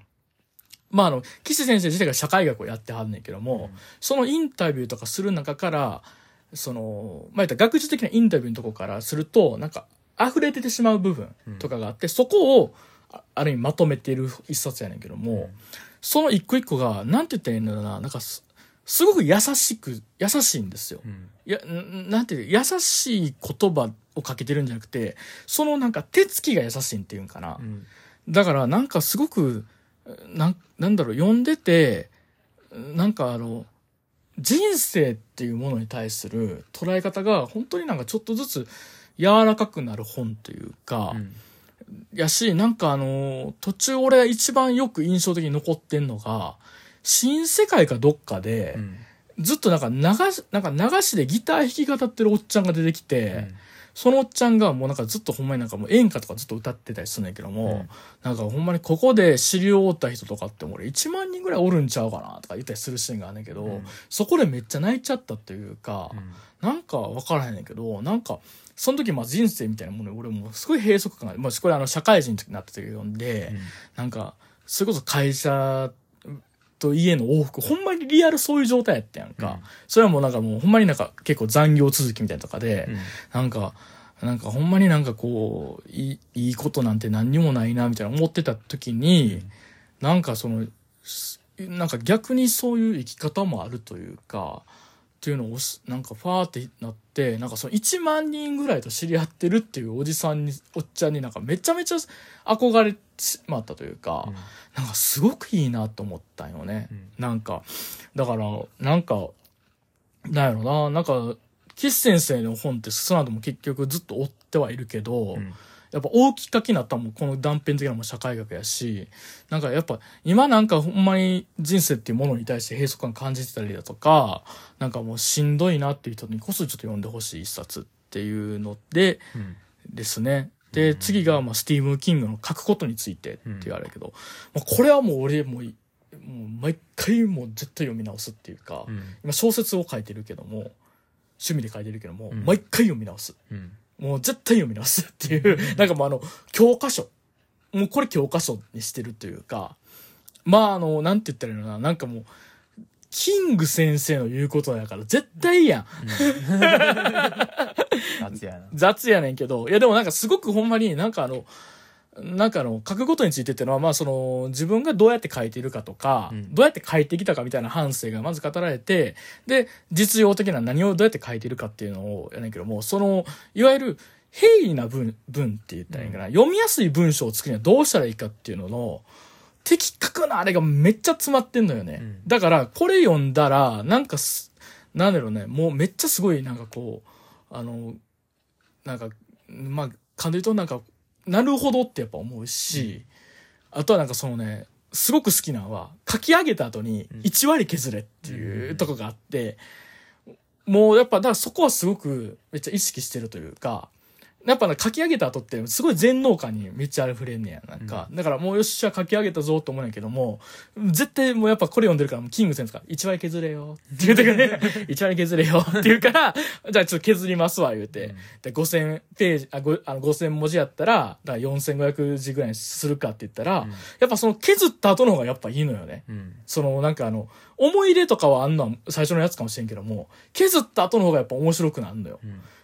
Speaker 1: まああの岸先生自体が社会学をやってはんねんけども、
Speaker 2: うん。
Speaker 1: そのインタビューとかする中からそのまあ言ったら学術的なインタビューのとこからするとなんか溢れ出てしまう部分とかがあって、そこをあある意味まとめている一冊やねんけども、その一個一個がなんて言ったらいいんだろうななんかすすごく優しく優しいんですよ。
Speaker 2: うん
Speaker 1: いや、んなんていう優しい言葉をかけてるんじゃなくて、そのなんか手つきが優しいっていうんかな。
Speaker 2: うん
Speaker 1: だからなんかすごく、なん、なんだろう、読んでて、なんかあの、人生っていうものに対する捉え方が本当になんかちょっとずつ柔らかくなる本というか、
Speaker 2: うん
Speaker 1: やし、なんかあの、途中俺が一番よく印象的に残ってんのが、新世界かどっかで、
Speaker 2: うん。
Speaker 1: ずっとなんか流し、なんか流しでギター弾き語ってるおっちゃんが出てきて、そのおっちゃんがもうなんかずっとほんまになんかもう演歌とかずっと歌ってたりするんだけども、
Speaker 2: うん。
Speaker 1: なんかほんまにここで知り終わった人とかっても俺1万人ぐらいおるんちゃうかなとか言ったりするシーンがあるんだけど、
Speaker 2: うん。
Speaker 1: そこでめっちゃ泣いちゃったというか、
Speaker 2: うん。
Speaker 1: なんか分からへんねんけど、なんか、その時まあ人生みたいなものに俺もすごい閉塞感が、まあこれあの社会人になった時読んで、
Speaker 2: うん。
Speaker 1: なんか、それこそ会社と家の往復、ほんまにリアルそういう状態やったやんか。
Speaker 2: うん。
Speaker 1: それはもうなんかもうほんまになんか結構残業続きみたいなとかで、
Speaker 2: うん。
Speaker 1: なんか、なんかほんまになんかこう、いいいいことなんて何にもないなみたいな思ってた時に、なんかその、すなんか逆にそういう生き方もあるというか、っていうのをしなんかファーってなって、なんかその1万人ぐらいと知り合ってるっていうおじさんに、おっちゃんになんかめちゃめちゃ憧れてしまったというか、
Speaker 2: うん
Speaker 1: なんかすごくいいなと思ったんよね。
Speaker 2: うん
Speaker 1: なんか、だから、なんか、なんやろな、なんか、岸先生の本ってその後も結局ずっと追ってはいるけど、
Speaker 2: うん
Speaker 1: やっぱ大きっかけになったのもこの断片的なのも社会学やし、なんかやっぱ今なんかほんまに人生っていうものに対して閉塞感感じてたりだとか、なんかもうしんどいなっていう人にこそちょっと読んでほしい一冊っていうので
Speaker 2: うん
Speaker 1: ですね。で、次がまあスティーブン・キングの書くことについてって言われるけど、まあ、これはもう俺もういもう毎回もう絶対読み直すっていうか、
Speaker 2: うん。
Speaker 1: 今小説を書いてるけども、趣味で書いてるけども、
Speaker 2: うん。
Speaker 1: 毎回読み直す。
Speaker 2: うん。
Speaker 1: もう絶対読み直すっていう、なんかもうあの、教科書。もうこれ教科書にしてるというか、まああの、なんて言ったらいいのかな、なんかもう、キング先生の言うことだから絶対いいやん。
Speaker 2: 夏やな。
Speaker 1: 雑やねんけど、いやでもなんかすごくほんまになんかあの、なんかあの、書くことについてっていうのは、まあその、自分がどうやって書いているかとか、
Speaker 2: うん。
Speaker 1: どうやって書いてきたかみたいな反省がまず語られて、で、実用的な何をどうやって書いているかっていうのをやねんけども、その、いわゆる、平易な文、文って言ったらいいんかな、読みやすい文章を作るにはどうしたらいいかっていうのの、的確なあれがめっちゃ詰まってんのよね。
Speaker 2: うん。
Speaker 1: だから、これ読んだら、なんかす、なんだろうね、もうめっちゃすごいなんかこう、あの、なんか、まあ、感じるとなんか、なるほどってやっぱ思うし、あとはなんかそのね、すごく好きなのは、書き上げた後に
Speaker 2: うん。
Speaker 1: 1割削れっていううんとこがあって、もうやっぱ、だからそこはすごくめっちゃ意識してるというか、やっぱね書き上げた後ってすごい全能感にめっちゃ溢れんねや。なんか。だからもうよっしゃ書き上げたぞと思うんやけども、絶対もうやっぱこれ読んでるからキング先生が1割削れよって言うてくれね、1割削れよって言うから、じゃあちょっと削りますわ言うて。で、5000ページ、あ、ごあの5000文字やったら、だから4500字ぐらいにするかって言ったら、
Speaker 2: うん
Speaker 1: やっぱその削った後の方がやっぱいいのよね。
Speaker 2: うん
Speaker 1: そのなんかあの、思い入れとかはあんのは最初のやつかもしれんけども、削った後の方がやっぱ面白くなるのよ。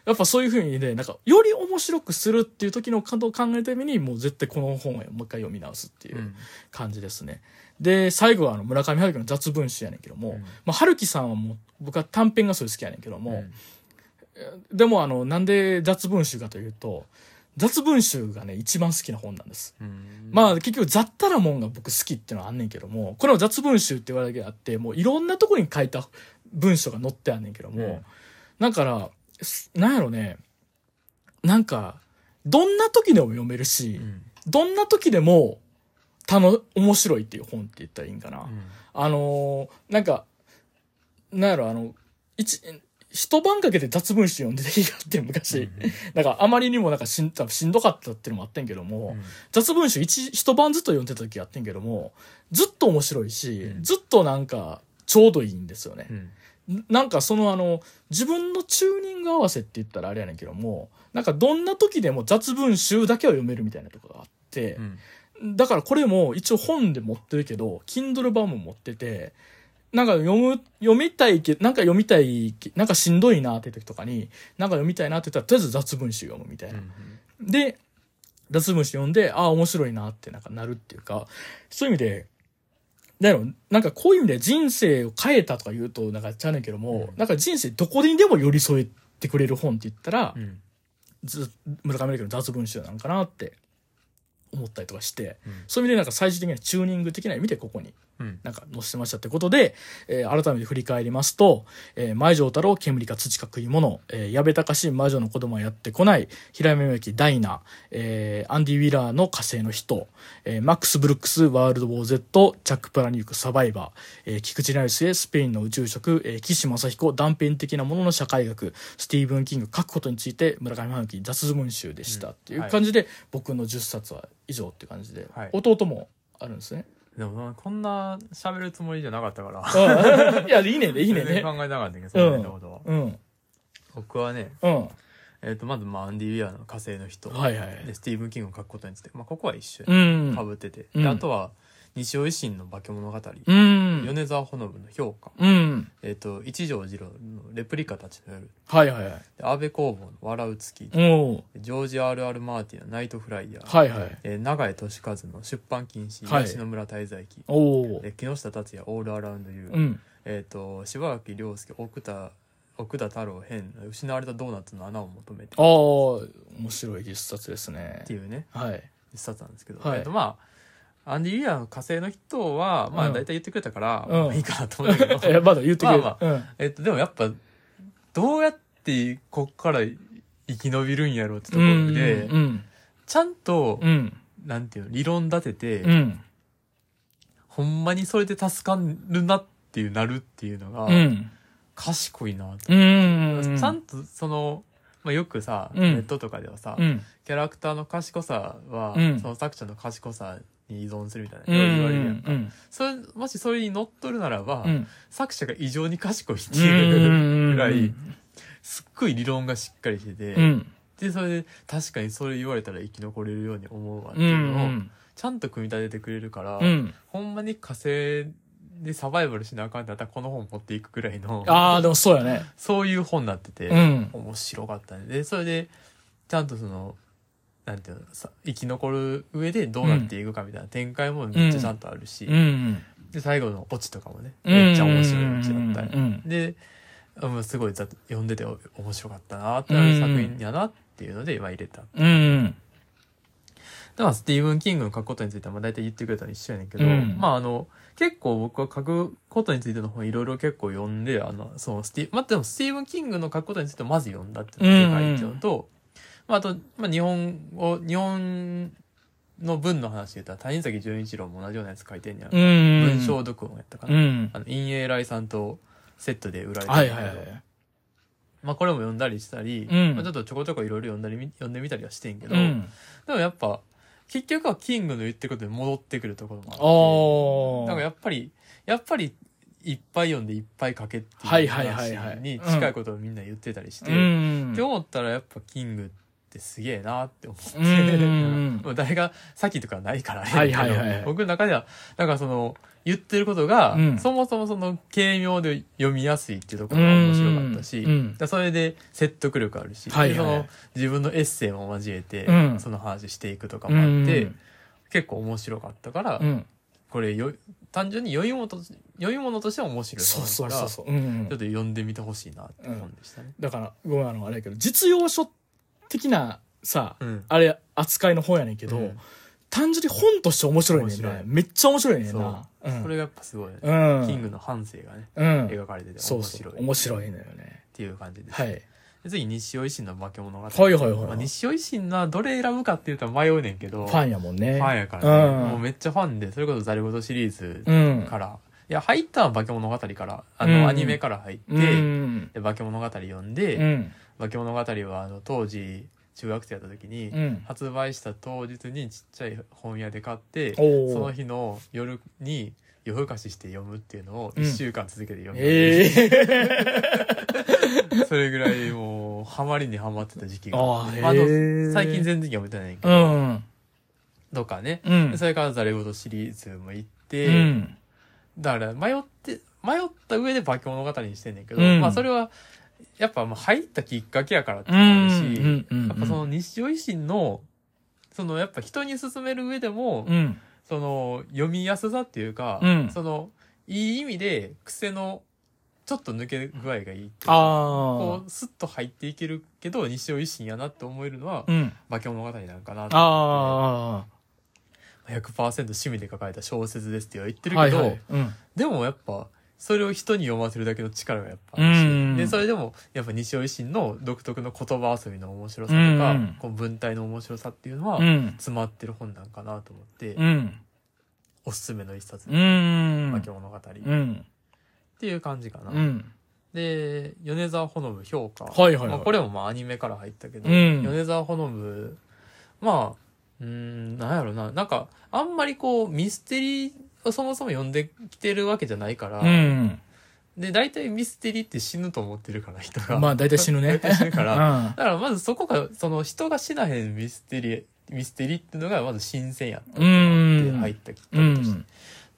Speaker 2: うん
Speaker 1: やっぱそういう風にね、なんか、より面白くするっていう時のことを考えるために、もう絶対この本をもう一回読み直すっていううん。感じですね。で、最後はあの、村上春樹の雑文集やねんけども、
Speaker 2: うん。
Speaker 1: まあ、春樹さんはもう、僕は短編がすごい好きやねんけども、
Speaker 2: うん。
Speaker 1: でもあの、なんで雑文集かというと、雑文集がね、一番好きな本なんです。
Speaker 2: うん。
Speaker 1: まあ結局雑多なもんが僕好きっていうのはあんねんけども、これは雑文集って言われるだけあって、もういろんなとこに書いた文章が載ってあんねんけども、
Speaker 2: うん。
Speaker 1: だから、すなんやろね、なんか、どんな時でも読めるし、
Speaker 2: うん。
Speaker 1: どんな時でも、たの、面白いっていう本って言ったらいいんかな。
Speaker 2: うん。
Speaker 1: あのーなんか、なんやろ、あの、一、一晩かけて雑文集読んでた日があって昔。なんかあまりにもなんかしん多分しんどかったっていうのもあってんけども、
Speaker 2: うん。
Speaker 1: 雑文集一一晩ずっと読んでた時やってんけどもずっと面白いし、
Speaker 2: うん。
Speaker 1: ずっとなんかちょうどいいんですよね。
Speaker 2: う。ん
Speaker 1: なんかそのあの、自分のチューニング合わせって言ったらあれやねんけども、なんかどんな時でも雑文集だけは読めるみたいなところがあって
Speaker 2: う、ん
Speaker 1: だからこれも一応本で持ってるけど、Kindle 版も持ってて、なんか読む、読みたいけなんか読みたいけ、なんかしんどいなって時とかに、なんか読みたいなって言ったら、とりあえず雑文集読むみたいな。で、雑文集読んで、ああ、面白いなってなんかなるっていうか、そういう意味で、だろなんかこういう意味で人生を変えたとか言うとなんかちゃうねんけども、
Speaker 2: うん。
Speaker 1: なんか人生どこにでも寄り添えてくれる本って言ったら、
Speaker 2: うん。
Speaker 1: ず村上龍の雑文集なのかなって思ったりとかして、
Speaker 2: うん。
Speaker 1: そういう意味でなんか最終的にはチューニング的な意味でここに
Speaker 2: うん。
Speaker 1: なんか載せてましたってことで、えー改めて振り返りますと、えー舞城王太郎、煙か土か食い物、えー矢部嵩魔女の子供はやってこない、平山夢明ダイナー、えーアンディ・ウィアーの火星の人、えーマックス・ブルックス、ワールド・ウォー・ゼット、チャック・パラニューク、サバイバー、えー菊地成孔スペインの宇宙食、えー岸正彦、断片的なものの社会学、スティーブン・キング書くことについて、村上春樹雑文集でしたっていう感じで、僕の10冊は以上っていう感じで、
Speaker 2: はい。
Speaker 1: 弟もあるんですね。
Speaker 2: でもなこんな喋るつもりじゃなかったから
Speaker 1: うんいや、いいねんで、いいねんね
Speaker 2: 全然。考えなかったけどそんなことは
Speaker 1: うん。
Speaker 2: 僕はね
Speaker 1: うん。
Speaker 2: えっとまずまあアンディ・ウィアの火星の人
Speaker 1: はいはい
Speaker 2: でスティーブン・キングを書くことについてまあここは一緒
Speaker 1: うん。
Speaker 2: かぶってて
Speaker 1: うん
Speaker 2: であとは西尾維新の化物語
Speaker 1: うん。
Speaker 2: 米澤穂信の氷菓
Speaker 1: うん。
Speaker 2: えっと一條次郎のレプリカたちの夜
Speaker 1: はいはいはい。
Speaker 2: で安部公房の笑う月ジョージ・ R.R. マーティンのナイトフライヤー
Speaker 1: はいはい。
Speaker 2: えー長江俊和の出版禁止
Speaker 1: はい
Speaker 2: 東野村滞在記
Speaker 1: おお。
Speaker 2: で木下龍也オールアラウンドユー、
Speaker 1: うん。
Speaker 2: えっ、と柴垣涼介奥田奥田太郎編失われたドーナツの穴を求めて
Speaker 1: ああ、面白い必殺ですね
Speaker 2: って。いうね
Speaker 1: はい。
Speaker 2: 一冊なんですけど、
Speaker 1: はい
Speaker 2: えっ、とまあアンディ・ウィアの火星の人はまあ
Speaker 1: うん
Speaker 2: 大体言ってくれたから、
Speaker 1: うん
Speaker 2: まあいいかなと思うんだけど、
Speaker 1: え、まだ言ってくれる。
Speaker 2: まあ
Speaker 1: うん。
Speaker 2: えっとでもやっぱどうやってこっから生き延びるんやろうってところで、
Speaker 1: うん。
Speaker 2: ちゃんと、
Speaker 1: うん。
Speaker 2: なんていうの理論立てて、
Speaker 1: うん。
Speaker 2: ほんまにそれで助かるなっていうなるっていうのが、
Speaker 1: うん。
Speaker 2: 賢いなと、
Speaker 1: うん。
Speaker 2: ちゃんとその、まあ、よくさ、
Speaker 1: うん
Speaker 2: ネットとかではさ、
Speaker 1: うん。
Speaker 2: キャラクターの賢さは、
Speaker 1: うん
Speaker 2: その作者の賢さに依存するみたいな、
Speaker 1: うん。
Speaker 2: 言われるやんか、
Speaker 1: うん。
Speaker 2: それもしそれに乗っとるならば、
Speaker 1: うん。
Speaker 2: 作者が異常に賢いって
Speaker 1: う。
Speaker 2: いうんぐらい、すっごい理論がしっかりしてて、
Speaker 1: うん。
Speaker 2: でそれで確かにそれ言われたら生き残れるように思うわって
Speaker 1: う
Speaker 2: いうのを、
Speaker 1: ん。
Speaker 2: ちゃんと組み立ててくれるから、
Speaker 1: うん。
Speaker 2: ほんまに火星でサバイバルしなあかんってなったらこの本持っていくぐらいの
Speaker 1: ああ、でもそうやね。
Speaker 2: そういう本になってて、
Speaker 1: うん。
Speaker 2: 面白かったねでそれでちゃんとそのなんていうのさ生き残る上でどうなっていくかみたいな展開もめっちゃちゃんとあるし、
Speaker 1: うん。
Speaker 2: で最後のオチとかもね
Speaker 1: うん
Speaker 2: めっちゃ面白いオチだったり、
Speaker 1: うん。
Speaker 2: でうんすごいざ読んでてお面白かったなってなる作品やなっていうので、まあ入れた
Speaker 1: うん。
Speaker 2: でまあスティーブン・キングの書くことについてはまあ大体言ってくれたの一緒やねんけど、
Speaker 1: うん
Speaker 2: まああの結構僕は書くことについての本いろいろ結構読んであのそのスティまあでもスティーブン・キングの書くことについてはまず読んだっていうのがでかいっていうのと、まあ、あと、まあ、日本を日本の文の話で言ったら谷崎潤一郎も同じようなやつ書いてんねや、
Speaker 1: うん。
Speaker 2: 文章読本やったかな、
Speaker 1: うん。
Speaker 2: あの陰翳礼讃とセットで売られて
Speaker 1: はい
Speaker 2: るんだけど
Speaker 1: はいはい。
Speaker 2: まあこれも読んだりしたり、
Speaker 1: うん
Speaker 2: まあ、ちょっとちょこちょこいろいろ読んだりみ読んでみたりはしてんけど、
Speaker 1: うん。
Speaker 2: でもやっぱ結局はキングの言ってることに戻ってくるところもあってだ。からやっぱりやっぱりいっぱい読んでいっぱい書けって
Speaker 1: はいいうはいはい
Speaker 2: 話
Speaker 1: はい
Speaker 2: に近いことをみんな言ってたりして、
Speaker 1: うん
Speaker 2: って思ったらやっぱキングってすげえなって思って、
Speaker 1: うん。
Speaker 2: もう誰が先とかないからあれやけど
Speaker 1: はい。はいはい
Speaker 2: 僕の中ではなんかその言ってることが、
Speaker 1: うん。
Speaker 2: そもそもその軽妙で読みやすいっていうところが面白かったし、
Speaker 1: うん。
Speaker 2: でそれで説得力あるし、
Speaker 1: はいはい。
Speaker 2: でその自分のエッセイも交えて、
Speaker 1: うん
Speaker 2: その話していくとか
Speaker 1: う
Speaker 2: もあって、
Speaker 1: ん。
Speaker 2: 結構面白かったから、
Speaker 1: うん。
Speaker 2: これよ単純に読み物と読み物としては面白い
Speaker 1: そうそうそうそう。うん
Speaker 2: ちょっと読んでみてほしいなって本でしたね。
Speaker 1: だから、ごめん、あの、あれやけど、実用書的なさ、
Speaker 2: うん
Speaker 1: あれ、扱いの本やねんけど、
Speaker 2: うん
Speaker 1: 単純に本として面白いねんね
Speaker 2: 面白い。
Speaker 1: めっちゃ面白いねんな。うん
Speaker 2: それがやっぱすごいね、
Speaker 1: うん。
Speaker 2: キングの半生がね、
Speaker 1: うん。
Speaker 2: 描かれてて
Speaker 1: そうそ
Speaker 2: 面白い。
Speaker 1: う。面白いのよね。
Speaker 2: っていう感じです、
Speaker 1: はい。
Speaker 2: で次西尾維新の化け物語、
Speaker 1: はいはいはい
Speaker 2: まあ、西尾維新のどれ選ぶかって言ったら迷うねんけど
Speaker 1: ファンやもんね。
Speaker 2: ファンやからね、
Speaker 1: うん
Speaker 2: もうめっちゃファンでそれこそ「ザルゴト」シリーズ
Speaker 1: うん。
Speaker 2: から、いや入ったのは化け物語からあ
Speaker 1: うん
Speaker 2: の、アニメから入って、
Speaker 1: うん。
Speaker 2: で化け物語読んで、
Speaker 1: うん。
Speaker 2: 化け物語はあの当時中学生やった時に、
Speaker 1: うん。
Speaker 2: 発売した当日にちっちゃい本屋で買ってその日の夜に夜更かしして読むっていうのを
Speaker 1: うん
Speaker 2: 1週間続けて読む、
Speaker 1: ええ
Speaker 2: それぐらいもうハマりにハマってた時期が
Speaker 1: あえ。
Speaker 2: 最近全然読めてないけ
Speaker 1: う
Speaker 2: ど、
Speaker 1: ん。
Speaker 2: とかね、
Speaker 1: うん
Speaker 2: で。それからザレ言シリーズも行って、
Speaker 1: うん。
Speaker 2: だから迷って迷った上で化け物語にしてんねんけど、
Speaker 1: うん
Speaker 2: まあそれはやっぱまあ入ったきっかけやからって
Speaker 1: う
Speaker 2: いうし、
Speaker 1: ん。うん。
Speaker 2: やっぱその日常維新のそのやっぱ人に勧める上でも、
Speaker 1: うん。
Speaker 2: その読みやすさっていうか、
Speaker 1: うん
Speaker 2: そのいい意味で癖のちょっと抜け具合がいいっていうかこ
Speaker 1: あ
Speaker 2: うスッと入っていけるけど日常維新やなって思えるのは
Speaker 1: あ。うん。
Speaker 2: 化け物語なんかなって100%趣味で書かれた小説ですって言って
Speaker 1: あ。
Speaker 2: るけど、
Speaker 1: はいはい。うん。
Speaker 2: でもやっぱそれを人に読ませるだけの力がやっぱあるし、
Speaker 1: うん
Speaker 2: でそれでもやっぱ西尾維新の独特の言葉遊びの面白さとか、
Speaker 1: うん
Speaker 2: こう文体の面白さっていうのは
Speaker 1: うん。
Speaker 2: 詰まってる本なんかなと思って、
Speaker 1: うん。
Speaker 2: おすすめの一冊、
Speaker 1: うん。
Speaker 2: 化け物語、っ
Speaker 1: うん。
Speaker 2: ていう感じかな、
Speaker 1: うん。
Speaker 2: で米沢ほのぶ評価、
Speaker 1: はいはいはい
Speaker 2: まあ、これもまあアニメから入ったけど、
Speaker 1: うん
Speaker 2: 米沢ほのぶまあうーんなんやろななんかあんまりこうミステリーをそもそも読んできてるわけじゃないから、
Speaker 1: うん。
Speaker 2: で、大体ミステリーって死ぬと思ってるから、人が。
Speaker 1: まあ、大体死ぬね。
Speaker 2: 大体死ぬから。
Speaker 1: うん
Speaker 2: だからまずそこが、その人が死なへんミステリー、ミステリーっていうのがまず新鮮やったって入ったきっか
Speaker 1: う
Speaker 2: けとし。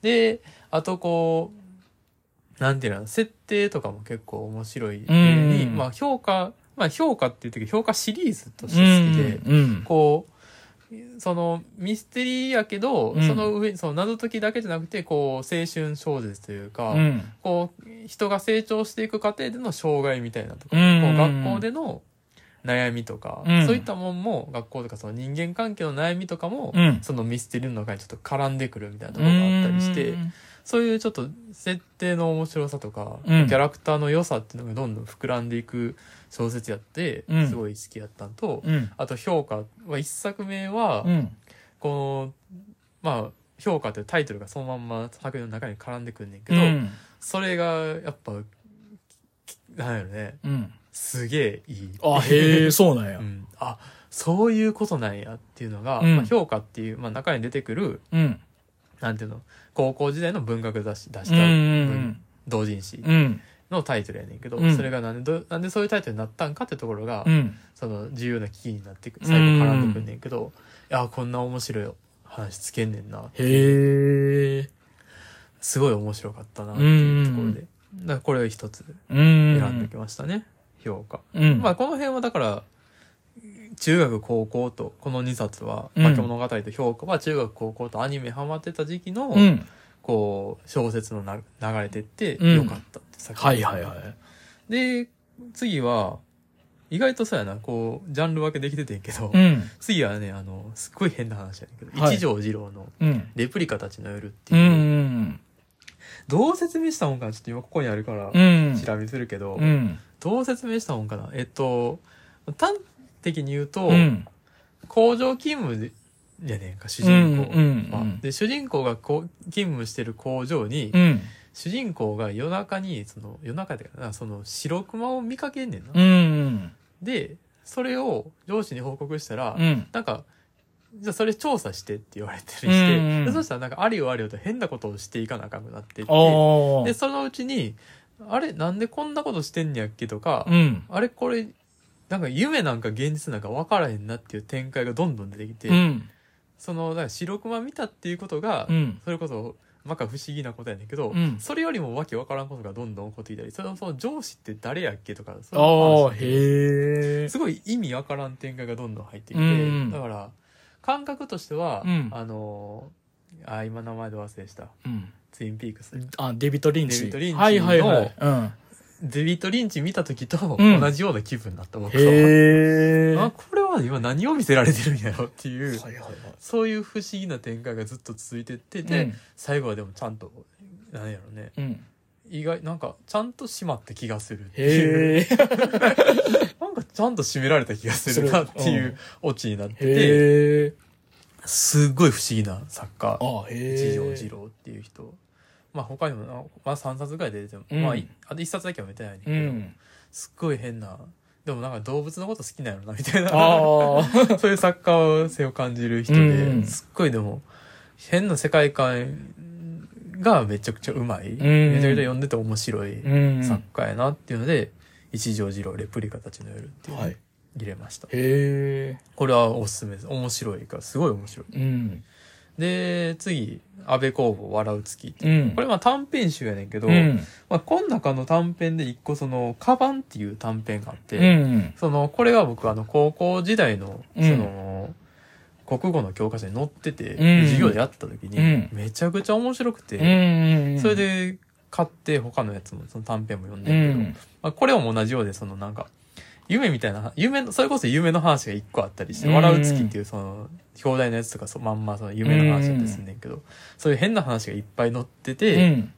Speaker 2: で、あとこう、なんていうの、設定とかも結構面白いに、まあ評価、まあ評価って言ってるけど、評価シリーズとして好きで、
Speaker 1: うん。
Speaker 2: こう、そのミステリーやけど、
Speaker 1: うん
Speaker 2: その上に、その謎解きだけじゃなくて、こう、青春小説というか、
Speaker 1: うん。
Speaker 2: こう、人が成長していく過程での障害みたいなとか、
Speaker 1: うん
Speaker 2: こう学校での悩みとか、
Speaker 1: うん
Speaker 2: そういったもんも、学校とかその人間関係の悩みとかも、
Speaker 1: うん。
Speaker 2: そのミステリーの中にちょっと絡んでくるみたいなところがあったりして、そういうちょっと設定の面白さとか、
Speaker 1: うん
Speaker 2: キャラクターの良さっていうのがどんどん膨らんでいく小説やって、
Speaker 1: うん
Speaker 2: すごい好きやったのと、
Speaker 1: うん。
Speaker 2: あと評価は一作目は、
Speaker 1: うん。
Speaker 2: この、まあ、評価というタイトルがそのまんま作品の中に絡んでくんねんけど、
Speaker 1: うん。
Speaker 2: それがやっぱ、きなんやろね、
Speaker 1: うん。
Speaker 2: すげえいい。
Speaker 1: あ、へえ、そうなんや
Speaker 2: う。ん。あ、そういうことなんやっていうのが、
Speaker 1: うん
Speaker 2: まあ、評価っていう、まあ、中に出てくる、
Speaker 1: うん。
Speaker 2: なんていうの、高校時代の文学雑誌出した。同人誌
Speaker 1: うん。
Speaker 2: のタイトルやねんけど、
Speaker 1: うん
Speaker 2: それがなんでど、なんでそういうタイトルになったんかってところが、
Speaker 1: うん。
Speaker 2: その重要な危機になってく、最後絡んでくんねんけど、いや、こんな面白い話つけんねんな。
Speaker 1: へえ。
Speaker 2: すごい面白かったなっていうところで。だからこれを一つ
Speaker 1: うん。
Speaker 2: 選んできましたね、評価。
Speaker 1: うん。
Speaker 2: まあこの辺はだから、中学高校と、この2冊は、
Speaker 1: うん
Speaker 2: 化け物語と評価は中学高校とアニメハマってた時期の、
Speaker 1: うん。
Speaker 2: こう、小説のな流れてって、
Speaker 1: うん
Speaker 2: よかったって作品
Speaker 1: はいはいはい。
Speaker 2: で、次は、意外とそうやな、こう、ジャンル分けできててんけど、
Speaker 1: うん。
Speaker 2: 次はね、あの、すっごい変な話やねんけど、
Speaker 1: はい
Speaker 2: 一条二郎の
Speaker 1: うん。
Speaker 2: レプリカたちの夜って
Speaker 1: う
Speaker 2: いう、
Speaker 1: ん。
Speaker 2: どう説明したもんかなちょっと今ここにあるから、
Speaker 1: うん。
Speaker 2: 調べするけど、
Speaker 1: うん。
Speaker 2: どう説明したもんかなえっと、端的に言うと、
Speaker 1: うん。
Speaker 2: 工場勤務で、やねんか、主人公は。
Speaker 1: うんうん
Speaker 2: で、主人公がこう勤務してる工場に、
Speaker 1: うん。
Speaker 2: 主人公が夜中に、その、夜中でかな、その白熊を見かけんねんな。
Speaker 1: うん。
Speaker 2: で、それを上司に報告したら、
Speaker 1: うん。
Speaker 2: なんか、じゃあそれ調査してって言われてりして、
Speaker 1: うんうん
Speaker 2: でそしたらなんかありよありよと変なことをしていかなあかんくなってって。で、そのうちに、あれなんでこんなことしてんねやっけとか、
Speaker 1: うん。
Speaker 2: あれこれ、なんか夢なんか現実なんか分からへんなっていう展開がどんどん出てきて、
Speaker 1: うん。
Speaker 2: その、だから白熊見たっていうことが、
Speaker 1: うん。
Speaker 2: それこそ、まか不思議なことやねんけど、
Speaker 1: うん
Speaker 2: それよりもわけわからんことがどんどん起こってきたり、そのその上司って誰やっけとか、そ
Speaker 1: へえ。
Speaker 2: すごい意味わからん展開がどんどん入ってきて、
Speaker 1: うん
Speaker 2: だから、感覚としては、
Speaker 1: うん
Speaker 2: あのー、あ、今名前で忘れした。
Speaker 1: うん。
Speaker 2: ツインピークス。
Speaker 1: あ、デビット・リンチ。
Speaker 2: デビッドリンチ
Speaker 1: はいはいはい。うん。
Speaker 2: デビット・リンチ見た時と
Speaker 1: うん
Speaker 2: 同じような気分になった、僕は。
Speaker 1: へえ。
Speaker 2: あ、これは今何を見せられてるんやろっていう、
Speaker 1: はいはいはい。
Speaker 2: そういう不思議な展開がずっと続いてってて、
Speaker 1: うん
Speaker 2: 最後はでもちゃんと、なんやろね、
Speaker 1: うん。
Speaker 2: 意外、なんかちゃんと閉まった気がするっていう。なんかちゃんと閉められた気がするなっていうオチになってて。すっごい不思議な作家。一条二郎っていう人。まあ他にもな、まあ3冊ぐらい出てても、
Speaker 1: うん
Speaker 2: まあいあと1冊だけは見てないねんけど、
Speaker 1: うん。
Speaker 2: すっごい変な、でもなんか動物のこと好きなんやろなみたいな。そういう作家性を感じる人で、
Speaker 1: うん
Speaker 2: すっごいでも、変な世界観がめちゃくちゃうまい。
Speaker 1: ん
Speaker 2: めちゃくちゃ読んでて面白い
Speaker 1: うん。
Speaker 2: 作家やなっていうので、一条二郎レプリカたちの夜っていう
Speaker 1: はい。
Speaker 2: 入れました。
Speaker 1: へえ。
Speaker 2: これはおすすめです。面白いから、すごい面白い。
Speaker 1: うん。
Speaker 2: で、次、安倍工房笑う月っていう。
Speaker 1: うん。
Speaker 2: これまあ短編集やねんけど、
Speaker 1: うん。
Speaker 2: まあ、この中の短編で一個その、カバンっていう短編があって、
Speaker 1: うん。
Speaker 2: その、これが僕あの、高校時代の、そ
Speaker 1: うん
Speaker 2: の、国語の教科書に載ってて、
Speaker 1: うん
Speaker 2: 授業でやった時に、
Speaker 1: うん
Speaker 2: めちゃくちゃ面白くて、
Speaker 1: うん。
Speaker 2: それ、で買って他のやつも、その短編も読ん
Speaker 1: う
Speaker 2: でるけど、
Speaker 1: ん。
Speaker 2: まあ、これも同じようで、そのなんか、夢みたいな、夢の、それこそ夢の話が一個あったりして、
Speaker 1: うん
Speaker 2: 笑う月っていうその、表題のやつとかそまんまその夢の話だったりすんねんけど、そういう変な話がいっぱい載ってて、
Speaker 1: うん。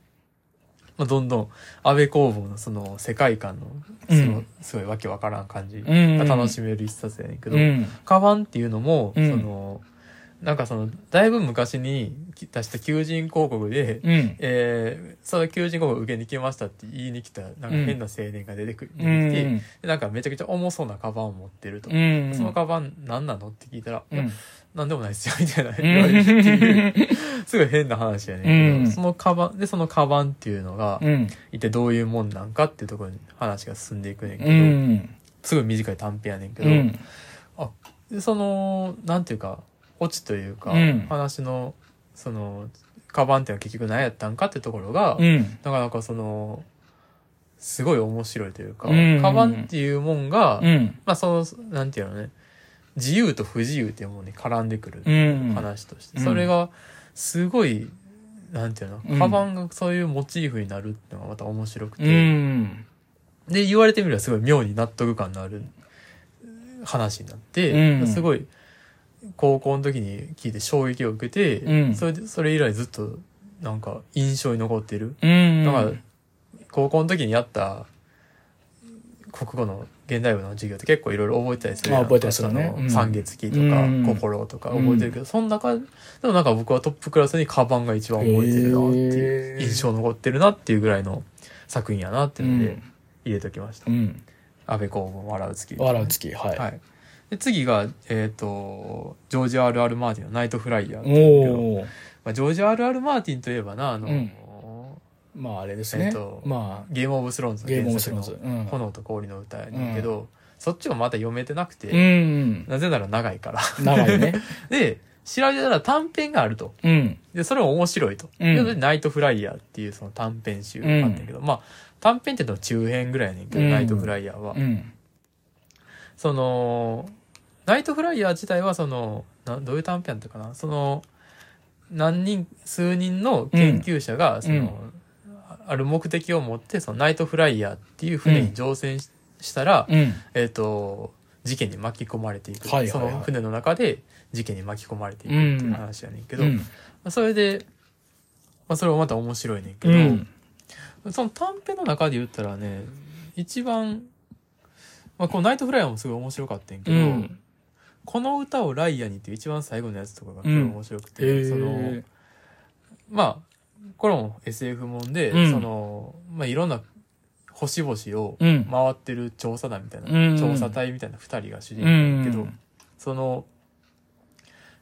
Speaker 2: まあ、どんどん安倍工房のその世界観の、その
Speaker 1: うん、
Speaker 2: すごいわけわからん感じ
Speaker 1: うん。
Speaker 2: が楽しめる一冊やねんけど、
Speaker 1: うん。
Speaker 2: カバンっていうのも、
Speaker 1: うん
Speaker 2: その、なんかその、だいぶ昔に出した求人広告で、
Speaker 1: うん。
Speaker 2: えー、その求人広告受けに来ましたって言いに来た、なんか変な青年が出てくる、
Speaker 1: う
Speaker 2: 出てきなんかめちゃくちゃ重そうなカバンを持ってると。
Speaker 1: うん。
Speaker 2: そのカバン何なのって聞いたら、
Speaker 1: うん。
Speaker 2: なんでもないですよ、みたいな言われるっていう、すごい変な話やねんけど、
Speaker 1: うん
Speaker 2: そのカバン、で、そのカバンっていうのが、
Speaker 1: うん。
Speaker 2: 一体どういうもんなんかっていうところに話が進んでいくねんけ
Speaker 1: う
Speaker 2: ど、
Speaker 1: ん。
Speaker 2: すごい短い短編やねんけど、
Speaker 1: うん。
Speaker 2: でその、なんていうか、オチというか、
Speaker 1: うん
Speaker 2: 話の、その、カバンっていうのは結局何やったんかってところが、
Speaker 1: うん。
Speaker 2: なかなかその、すごい面白いというか、
Speaker 1: うん
Speaker 2: カバンっていうもんが、
Speaker 1: うん。
Speaker 2: まあその、なんていうのね、自由と不自由っていうものに絡んでくる
Speaker 1: うん。
Speaker 2: 話として、
Speaker 1: うん
Speaker 2: それが、すごい、なんていうの、
Speaker 1: うん
Speaker 2: カバンがそういうモチーフになるっていうのがまた面白くて、
Speaker 1: うん。
Speaker 2: で、言われてみればすごい妙に納得感のある話になって、
Speaker 1: うん
Speaker 2: すごい、高校の時に聞いて衝撃を受けて、
Speaker 1: うん
Speaker 2: それで、それ以来ずっと、なんか、印象に残ってる。
Speaker 1: うん。
Speaker 2: だから、高校の時にやった、国語の現代文の授業って結構いろいろ覚えてたりする
Speaker 1: 覚えたりするね
Speaker 2: 三月期とか、
Speaker 1: うん
Speaker 2: 心とか覚えてるけど、その中でもなんか僕はトップクラスにカバンが一番覚えてるなっていう、印象残ってるなっていうぐらいの作品やなっていうので入れときました。
Speaker 1: うん。
Speaker 2: 安倍公文笑う月。
Speaker 1: 笑う月、はい。
Speaker 2: はい。で、次が、えっ、と、ジョージ・ R.R. マーティンのナイトフライヤーっていうけど。まあ、ジョージ・ R.R. マーティンといえばな、あの、
Speaker 1: うんまああれですね
Speaker 2: えっと。
Speaker 1: ま
Speaker 2: ゲームオブスローンズ
Speaker 1: あ、ゲームオブスローンズ。
Speaker 2: 原作の
Speaker 1: うん。
Speaker 2: 炎と氷の歌やねんけど、そっちはまだ読めてなくて、
Speaker 1: うん。
Speaker 2: なぜなら長いから。
Speaker 1: 長いね。
Speaker 2: で、調べたら短編があると。
Speaker 1: うん。
Speaker 2: で、それも面白いと。
Speaker 1: うん
Speaker 2: ナイトフライヤーっていうその短編集があったけど、まあ、短編っていうのは中編ぐらいやねんけど、
Speaker 1: うん
Speaker 2: ナイトフライヤーは。
Speaker 1: うん。
Speaker 2: その、ナイトフライヤー自体はその、などういう短編だったかな？その、何人、数人の研究者が、その、ある目的を持って、そのナイトフライヤーっていう船に乗船し,、たら、
Speaker 1: うん。
Speaker 2: えっ、と、事件に巻き込まれていく。
Speaker 1: はいはいはい
Speaker 2: その船の中で事件に巻き込まれていくっていう話やねんけど、
Speaker 1: うん。
Speaker 2: まあそれで、まあ、それもまた面白いねんけ
Speaker 1: う
Speaker 2: ど、
Speaker 1: ん。
Speaker 2: その短編の中で言ったらね、一番、まあ、このナイトフライヤーもすごい面白かったんやけど、
Speaker 1: うん
Speaker 2: この歌をライアにっていう一番最後のやつとかが面白くて、
Speaker 1: へ
Speaker 2: その
Speaker 1: ー、
Speaker 2: まあ、これも SF もんで、
Speaker 1: うん。
Speaker 2: その、まあ、いろんな星々を
Speaker 1: うん。
Speaker 2: 回ってる調査団みたいな、
Speaker 1: うん。
Speaker 2: 調査隊みたいな二人が主人公だけど、
Speaker 1: うん。
Speaker 2: その、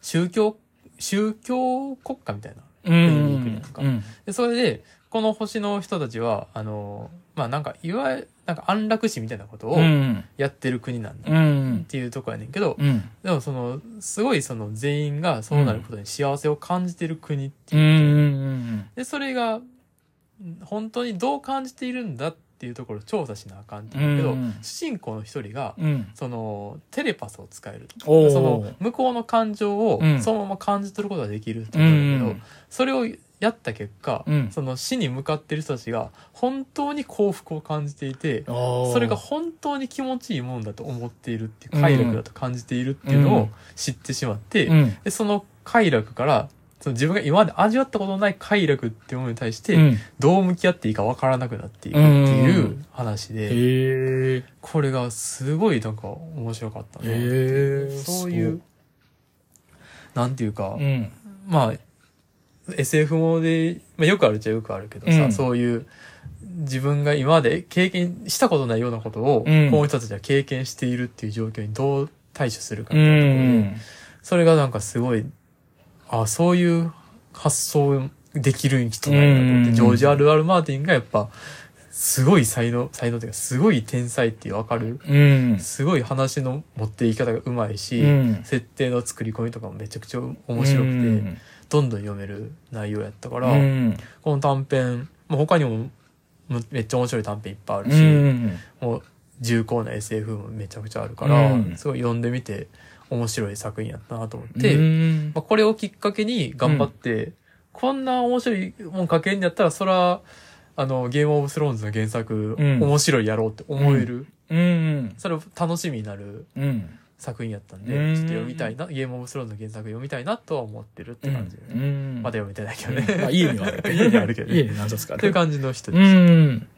Speaker 2: 宗教、宗教国家みたいな。
Speaker 1: うん。
Speaker 2: に行くやんか。
Speaker 1: うん。
Speaker 2: で、それで、この星の人たちは、あの、まあなんか、いわゆる、なんか安楽死みたいなことを
Speaker 1: うん。
Speaker 2: やってる国なんだ
Speaker 1: う
Speaker 2: っ
Speaker 1: ん。
Speaker 2: ていうとこやねんけど、
Speaker 1: うん。
Speaker 2: でもその、すごいその全員がそうなることに幸せを感じてる国って
Speaker 1: う
Speaker 2: いうことで
Speaker 1: ん。
Speaker 2: で、それが、本当にどう感じているんだっていうところを調査しなあかんって言うけど、
Speaker 1: うん
Speaker 2: 主人公の一人が、
Speaker 1: うん。
Speaker 2: その、テレパスを使えるその、向こうの感情を
Speaker 1: うん
Speaker 2: そのまま感じ取ることができるって
Speaker 1: う
Speaker 2: 言うんだけど、
Speaker 1: ん。
Speaker 2: それをやった結果、
Speaker 1: うん
Speaker 2: その死に向かってる人たちが本当に幸福を感じていて、
Speaker 1: そ
Speaker 2: それが本当に気持ちいいもんだと思っているっていう快楽だと感じているっていうのを知ってしまって、
Speaker 1: うん。
Speaker 2: でその快楽からその自分が今まで味わったことのない快楽っていうものに対して
Speaker 1: うん。
Speaker 2: どう向き合っていいかわからなくなっていくっていう話で、
Speaker 1: へえ。
Speaker 2: これがすごいなんか面白かったね。
Speaker 1: へえ。
Speaker 2: そういう、なんていうか、
Speaker 1: うん。
Speaker 2: まあ、SF もで、まあ、よくあるっちゃよくあるけどさ、
Speaker 1: うん
Speaker 2: そういう、自分が今まで経験したことないようなことを、
Speaker 1: うん
Speaker 2: この人たちは経験しているっていう状況にどう対処するか
Speaker 1: う
Speaker 2: みたいなところで、
Speaker 1: ん。
Speaker 2: それがなんかすごい、あ、そういう発想できる人なんだと思って、
Speaker 1: うん
Speaker 2: ジョージ・アル・アル・マーティンがやっぱ、すごい才能、才能っていうか、すごい天才ってわかる。
Speaker 1: うん。
Speaker 2: すごい話の持っていき方がうまいし、
Speaker 1: うん
Speaker 2: 設定の作り込みとかもめちゃくちゃ面白くて、
Speaker 1: うん
Speaker 2: どんどん読める内容やったから、
Speaker 1: うん。
Speaker 2: この短編、まあ、他にもむめっちゃ面白い短編いっぱいある
Speaker 1: う
Speaker 2: し、
Speaker 1: ん。
Speaker 2: もう重厚な SF もめちゃくちゃあるから、
Speaker 1: うん
Speaker 2: すごい読んでみて面白い作品やったなと思って、
Speaker 1: うん
Speaker 2: まあ、これをきっかけに頑張って、こんな面白いもん書けんやったら、そら、あの、ゲームオブスローンズの原作、
Speaker 1: うん
Speaker 2: 面白いやろうって思える、
Speaker 1: うん。
Speaker 2: それを楽しみになる
Speaker 1: うん。
Speaker 2: 作品やったんで、
Speaker 1: うん
Speaker 2: ちょっと読みたいな、ゲームオブスローンズの原作読みたいなとは思ってるって感じで、ね
Speaker 1: うん。
Speaker 2: まだ読めてないけどね。
Speaker 1: まあ、家にはある
Speaker 2: 家にあるけどね
Speaker 1: 家に何冊かある。
Speaker 2: という感じの人
Speaker 1: う
Speaker 2: です。
Speaker 1: ん。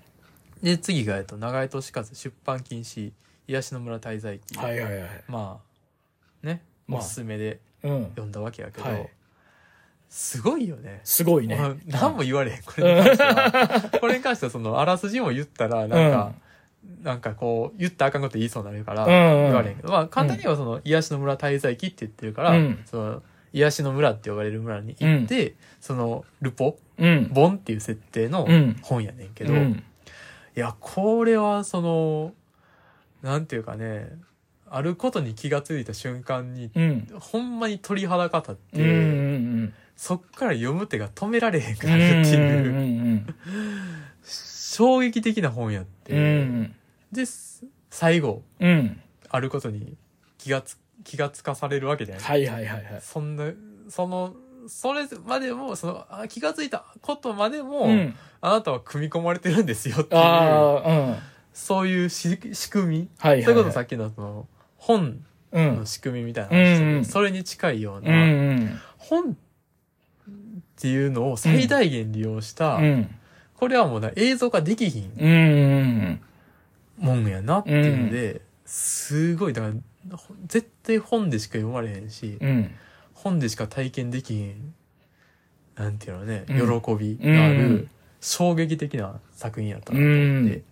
Speaker 2: で、次が、えっと、長井俊和出版禁止、癒しの村滞在記。
Speaker 1: はいはいはい。
Speaker 2: まあ、ね、
Speaker 1: まあ
Speaker 2: おすすめで
Speaker 1: うん。
Speaker 2: 読んだわけやけど、
Speaker 1: はい
Speaker 2: すごいよね。
Speaker 1: すごいね。
Speaker 2: まあ何も言われへん。これに関しては。これに関しては、その、あらすじも言ったら、なんか、なんかこう、言ったらあかんこと言いそうになるから、
Speaker 1: うんうん
Speaker 2: 言われへんけど、まあ、簡単にはその、癒しの村滞在記って言ってるから、
Speaker 1: うん
Speaker 2: その、癒しの村って呼ばれる村に行って、その、ルポ、
Speaker 1: うん。
Speaker 2: ボンっていう設定の
Speaker 1: うん
Speaker 2: 本やねんけど、
Speaker 1: うん。
Speaker 2: いや、これは、その、なんていうかね、あることに気がついた瞬間に、
Speaker 1: うん。
Speaker 2: ほんまに鳥肌が立って、
Speaker 1: うん。うん。
Speaker 2: そっから読む手が止められへんく
Speaker 1: う
Speaker 2: なるっていう、
Speaker 1: ん。
Speaker 2: 衝撃的な本やって、
Speaker 1: うん。
Speaker 2: で、す最後、
Speaker 1: うん。
Speaker 2: あることに気がつ、気がつかされるわけじゃない、
Speaker 1: はいはいはいはい。
Speaker 2: そんな、その、それまでも、その、あ気がついたことまでも、
Speaker 1: うん。
Speaker 2: あなたは組み込まれてるんですよっていう、
Speaker 1: ああ、うん。
Speaker 2: そういうし仕組み、
Speaker 1: はいはいはい。
Speaker 2: それこそさっきのその、本
Speaker 1: うん
Speaker 2: の。仕組みみたいな話で、
Speaker 1: うん
Speaker 2: それに近いよう
Speaker 1: う
Speaker 2: な、
Speaker 1: ん。
Speaker 2: 本っていうのを最大限利用した、
Speaker 1: うん。
Speaker 2: これはもうな映像化できひん
Speaker 1: うん。
Speaker 2: もんやなっていうので、すごい、だから、ほ絶対本でしか読まれへんし、
Speaker 1: うん。
Speaker 2: 本でしか体験できひん、なんていうのね、
Speaker 1: うん
Speaker 2: 喜びがある、
Speaker 1: うん
Speaker 2: 衝撃的な作品やったなと思って、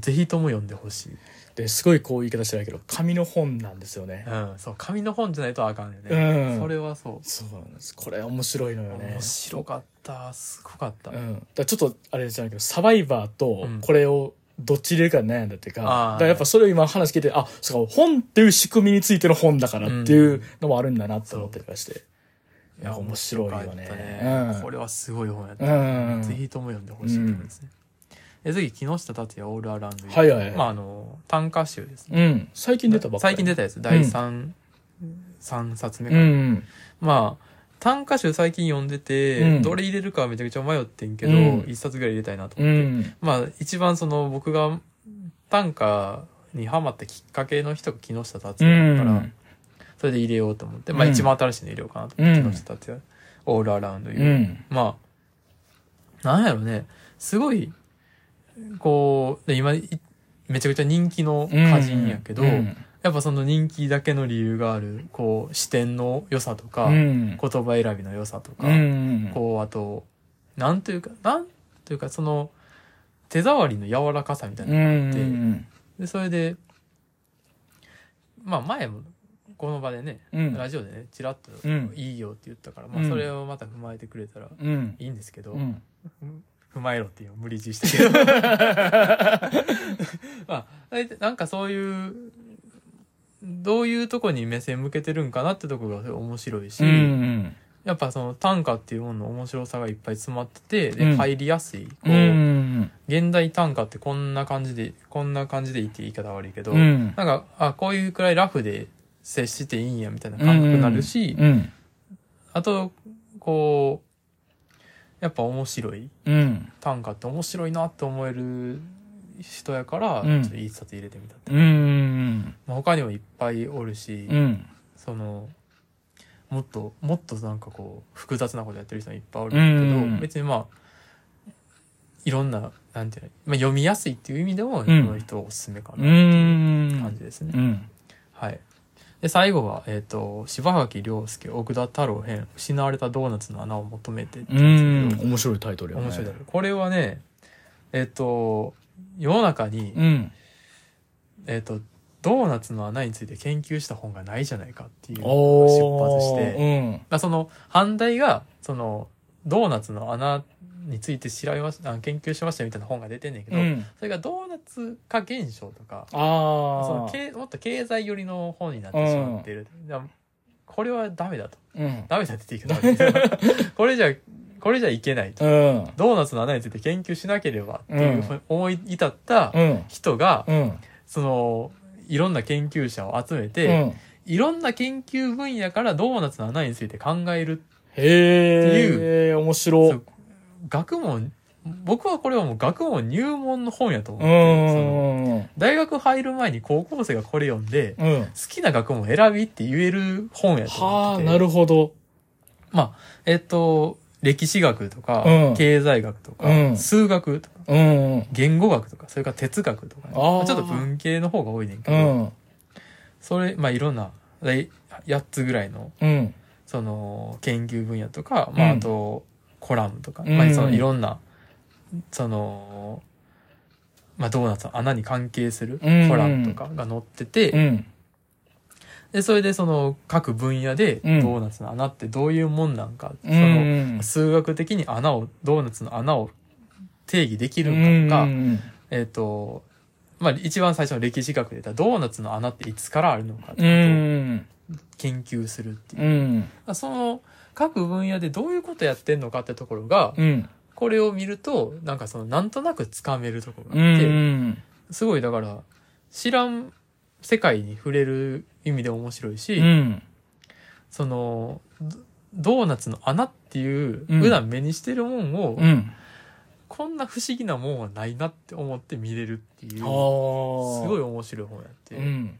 Speaker 2: ぜひとも読んでほしい。
Speaker 1: で、すごいこう言い方してないけど、紙の本なんですよね。
Speaker 2: うん、そう、紙の本じゃないとあかんよね。
Speaker 1: うん
Speaker 2: それはそう。
Speaker 1: そうなんです。これ面白いのよね
Speaker 2: 面。白かった。すごかった。
Speaker 1: うん。だからちょっと、あれじゃないけど、サバイバーと
Speaker 2: うん
Speaker 1: これをどっち入れるか悩んだっていうか、だからやっぱそれを今話聞いて、あ、そうか、本っていう仕組みについての本だからっていうのもあるんだなって思ったりして。いや面白いよね
Speaker 2: 面白かった
Speaker 1: うん
Speaker 2: これはすごい本やった。
Speaker 1: うん
Speaker 2: ぜひとも読んでほしいと思いますね。で次、木下達也オールアラウンド。
Speaker 1: はいはいはい
Speaker 2: まあ、あの、短歌集ですね。
Speaker 1: うん。最近出たばっかり。
Speaker 2: 最近出たやつ、第3、三冊目かな。
Speaker 1: うん。
Speaker 2: まあ、短歌集最近読んでて、
Speaker 1: うん
Speaker 2: どれ入れるかめちゃくちゃ迷ってんけど、
Speaker 1: うん
Speaker 2: 一冊ぐらい入れたいなと
Speaker 1: う
Speaker 2: 思って。
Speaker 1: ん。
Speaker 2: まあ、一番その僕が短歌にハマったきっかけの人が木下達
Speaker 1: う
Speaker 2: 也だから、
Speaker 1: ん。
Speaker 2: それで入れようと思って、まあ
Speaker 1: うん
Speaker 2: 一番新しいの入れようかなと思って、
Speaker 1: うん
Speaker 2: 木下達也、オールアラウンドいう。
Speaker 1: うん。
Speaker 2: まあ、なんやろね、すごい、こう、で今、いめちゃくちゃ人気の歌人やけど、
Speaker 1: うん。
Speaker 2: やっぱその人気だけの理由がある、こう、視点の良さとか、
Speaker 1: うん。
Speaker 2: 言葉選びの良さとか、
Speaker 1: うん。
Speaker 2: こう、あと、なんというか、なんというか、その、手触りの柔らかさみたいな
Speaker 1: う
Speaker 2: のがあって、
Speaker 1: ん。
Speaker 2: で、それで、まあ前も、この場でね、
Speaker 1: うん。
Speaker 2: ラジオでね、チラッと
Speaker 1: うん
Speaker 2: いいよって言ったから、まあ
Speaker 1: うん
Speaker 2: それをまた踏まえてくれたら
Speaker 1: うん。
Speaker 2: いいんですけど、
Speaker 1: うん。
Speaker 2: 踏まえろっていう無理強いしたけど。まあ、なんかそういう、どういうとこに目線向けてるんかなってとこが面白いし、
Speaker 1: うん。
Speaker 2: やっぱその短歌っていうものの面白さがいっぱい詰まってて、で、
Speaker 1: うん
Speaker 2: 入りやすい。こう、
Speaker 1: うん。
Speaker 2: 現代短歌ってこんな感じで、こんな感じで言って言い方悪いけど、
Speaker 1: うん。
Speaker 2: なんか、あ、こういうくらいラフで接していいんやみたいな感覚になるし、
Speaker 1: うん。
Speaker 2: あと、こう、やっぱ面白い。
Speaker 1: うん。
Speaker 2: 短歌って面白いなって思える人やから、
Speaker 1: うん
Speaker 2: ちょっといい冊入れてみたって。
Speaker 1: うん。
Speaker 2: まあ、他にもいっぱいおるし、
Speaker 1: うん。
Speaker 2: その、もっと、もっとなんかこう、複雑なことやってる人もいっぱいおるけど、
Speaker 1: うん
Speaker 2: 別にまあ、いろんな、なんていうの、まあ、読みやすいっていう意味でも、こ
Speaker 1: ん
Speaker 2: の人おすすめかな
Speaker 1: う
Speaker 2: っていう感
Speaker 1: ん。
Speaker 2: じですね。
Speaker 1: うん。
Speaker 2: はい。で、最後は、えっ、と、柴垣亮介、奥田太郎編、失われたドーナツの穴を求めてって。
Speaker 1: 面白いタイトルよね。
Speaker 2: 面白い。これはね、えっ、と、世の中に、
Speaker 1: うん。
Speaker 2: えっ、と、ドーナツの穴について研究した本がないじゃないかっていうの
Speaker 1: お
Speaker 2: が出発して、
Speaker 1: うん。
Speaker 2: まあ、その、反対が、その、ドーナツの穴について調べました、あ研究しましたみたいな本が出てんねんけど、
Speaker 1: うん。
Speaker 2: それがドーナツ化現象とか、そ。の経もっと経済寄りの本になってしまっている。だからこれはダメだと。
Speaker 1: うん。
Speaker 2: ダメだって言っていいけど、これじゃ、これじゃいけないと。
Speaker 1: うん。
Speaker 2: ドーナツの穴について研究しなければっていうふうに思い至った
Speaker 1: うん。
Speaker 2: 人が、
Speaker 1: うん。
Speaker 2: その、いろんな研究者を集め
Speaker 1: う
Speaker 2: て、
Speaker 1: ん。
Speaker 2: いろんな研究分野からドーナツの穴について考える。
Speaker 1: へえ、面白
Speaker 2: 学問、僕はこれはもう学問入門の本やと思
Speaker 1: う
Speaker 2: って。大学入る前に高校生がこれ読んで、
Speaker 1: うん。
Speaker 2: 好きな学問選びって言える本やと
Speaker 1: はあ、
Speaker 2: 思ってて。
Speaker 1: なるほど。
Speaker 2: まあ、えっと、歴史学とか、
Speaker 1: うん
Speaker 2: 経済学とか、
Speaker 1: うん
Speaker 2: 数学とか、
Speaker 1: うん。
Speaker 2: 言語学とか、それから哲学とか、ね、
Speaker 1: あ
Speaker 2: ちょっと文系の方が多いねんけ
Speaker 1: う
Speaker 2: ど、
Speaker 1: ん。
Speaker 2: それ、まあいろんな、で8つぐらいの、
Speaker 1: うん。
Speaker 2: その、研究分野とか、まあ
Speaker 1: うん
Speaker 2: あと、コラムとか、
Speaker 1: うん
Speaker 2: まあそのいろんな、その、まあドーナツの穴に関係するコ
Speaker 1: うん
Speaker 2: ラムとかが載ってて、
Speaker 1: うん。
Speaker 2: で、それでその各分野でド
Speaker 1: うん
Speaker 2: ーナツの穴ってどういうもんなんか、
Speaker 1: う
Speaker 2: その、
Speaker 1: ん。
Speaker 2: 数学的に穴を、ドーナツの穴を定義できる
Speaker 1: うん
Speaker 2: かとか、えっ、と、まあ一番最初の歴史学で言ったらドーナツの穴っていつからあるのかって。ことを研究するっていう
Speaker 1: う。ん。
Speaker 2: その各分野でどういうことやってんのかってところが、
Speaker 1: うん。
Speaker 2: これを見ると、なんかそのなんとなくつかめるところ
Speaker 1: う
Speaker 2: があって、
Speaker 1: ん。
Speaker 2: すごいだから知らん世界に触れる意味で面白いし、
Speaker 1: うん。
Speaker 2: そのドドーナツの穴っていう
Speaker 1: うん
Speaker 2: 普段目にしてるもんを、
Speaker 1: うん。
Speaker 2: こんな不思議なもんはないなって思って見れるっていう、す。ごい面白い本やって、
Speaker 1: うん。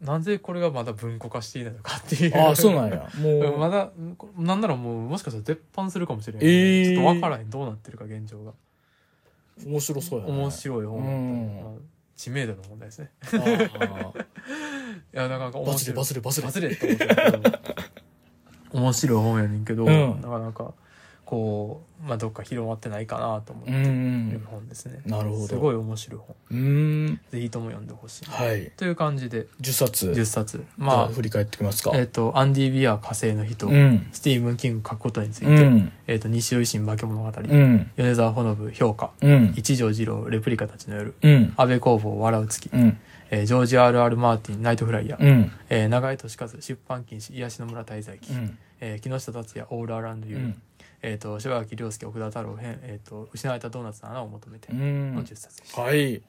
Speaker 2: なぜこれがまだ文庫化していないのかっていう。
Speaker 1: ああ、そうなんや。もう。
Speaker 2: まだ、なんならもう、もしかしたら絶版するかもしれない。
Speaker 1: えー
Speaker 2: ちょっとわからへん。どうなってるか、現状が。
Speaker 1: 面白そうやね。
Speaker 2: 面白い本だった
Speaker 1: うん
Speaker 2: まあ知名度の問題ですね。いや、なかなか面白い。
Speaker 1: バズれバズれバズれ
Speaker 2: バズれって思って面白い本やねんけど、
Speaker 1: うん
Speaker 2: なかなか、こう、まあ、どっか広まってないかなと思って
Speaker 1: う
Speaker 2: る
Speaker 1: ん。
Speaker 2: 本ですね。
Speaker 1: なるほど
Speaker 2: すごい面白い本。
Speaker 1: うん。
Speaker 2: ぜひとも読んでほしい。
Speaker 1: はい。
Speaker 2: という感じで、
Speaker 1: 10冊。
Speaker 2: 10冊。
Speaker 1: まあ、
Speaker 2: ま
Speaker 1: 振り返ってきますか
Speaker 2: あ、。えっ、と、アンディ・ビア火星の人、
Speaker 1: うん。
Speaker 2: スティーブン・キング書くことについて、
Speaker 1: うん。
Speaker 2: えっ、と、西尾維新化け物語、
Speaker 1: うん。
Speaker 2: 米沢ほのぶ評価、
Speaker 1: うん。
Speaker 2: 一条二郎レプリカたちの夜、
Speaker 1: うん。
Speaker 2: 安倍工房笑う月、
Speaker 1: うん。
Speaker 2: えージョージ・ R.R. マーティンナイトフライヤー、
Speaker 1: うん。
Speaker 2: えー長井俊和出版禁止癒しの村滞在記、
Speaker 1: うん。
Speaker 2: えー木下達也オールアラウンドユー、
Speaker 1: うん。
Speaker 2: えっ、と柴垣亮介奥田太郎編、えっ、と失われたドーナツの穴を求めて
Speaker 1: う
Speaker 2: の
Speaker 1: ん
Speaker 2: 10冊でした、
Speaker 1: はい。い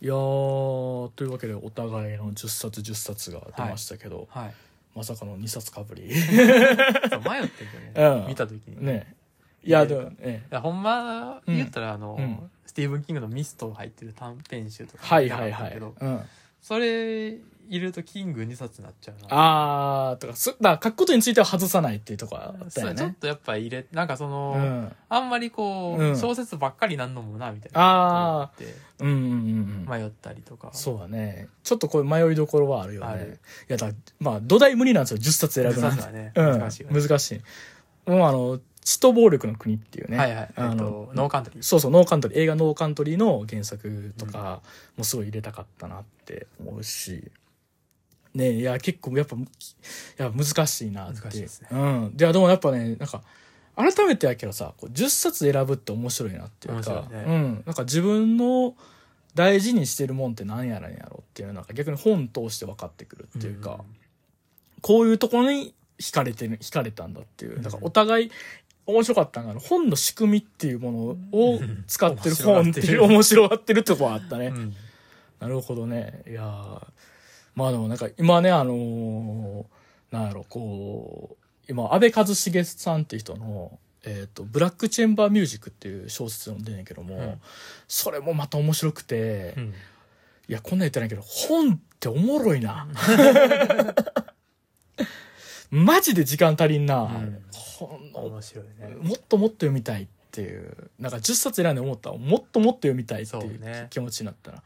Speaker 1: やー、というわけでお互いの10冊10冊が出ましたけど、
Speaker 2: はい
Speaker 1: まさかの2冊かぶり。
Speaker 2: 迷ってんけどね、
Speaker 1: うん
Speaker 2: 見た時に、
Speaker 1: ね。いや、でもね。
Speaker 2: いやほんま言ったら、あの、
Speaker 1: うん
Speaker 2: スティーブン・キングのミスト入ってる短編集とか
Speaker 1: はいはいはい。うん。
Speaker 2: それ入れるとキング2冊になっちゃうな
Speaker 1: あー、とか、す、だから書くことについては外さないっていうところあったよね。
Speaker 2: そうちょっとやっぱ入れなんかその、
Speaker 1: うん。
Speaker 2: あんまりこう、
Speaker 1: うん
Speaker 2: 小説ばっかりなんのもなみたいな
Speaker 1: あー
Speaker 2: って
Speaker 1: うんうんうんうん。
Speaker 2: 迷ったりとか
Speaker 1: そうだね。ちょっとこれ迷いどころはあるよね。いや、だまあ、土台無理なんですよ。10冊選ぶの
Speaker 2: 10冊はね
Speaker 1: うん。
Speaker 2: 難しい
Speaker 1: い。もうあの、血と暴力の国っていうね。
Speaker 2: はいはい、えっ
Speaker 1: あの
Speaker 2: と、ノーカントリー
Speaker 1: そうそう、ノーカントリー、映画ノーカントリーの原作とかもすごい入れたかったなって思うし。ねいや、結構やっぱ、いや、難しいなって。
Speaker 2: 難しいですね
Speaker 1: うん。で、でもやっぱね、なんか、改めてやけどさ、こう10冊選ぶって面白いなっていうか、
Speaker 2: ね
Speaker 1: うん。なんか自分の大事にしてるもんって何やらんやろっていうのが逆に本通して分かってくるっていうか、こういうところに惹かれてる、惹かれたんだっていう。だからお互い、面白かったのが、の本の仕組みっていうものを使ってる本っていう、面白がってるとこはあったね。
Speaker 2: うんうん
Speaker 1: なるほどね。いやーまあでもなんか今ね、あのーなんやろ、こう、今、安倍一茂さんっていう人の、えっ、と、ブラックチェンバーミュージックっていう小説読んでんねんけども、
Speaker 2: うん
Speaker 1: それもまた面白くて、
Speaker 2: うん
Speaker 1: いや、こんなん言ってないけど、本っておもろいな。マジで時間足りんな。
Speaker 2: ん
Speaker 1: 本の
Speaker 2: 面白いね
Speaker 1: もっともっと読みたいっていう。なんか10冊選んで思ったら、もっともっと読みたいっていう
Speaker 2: そうね
Speaker 1: 気持ちになったら。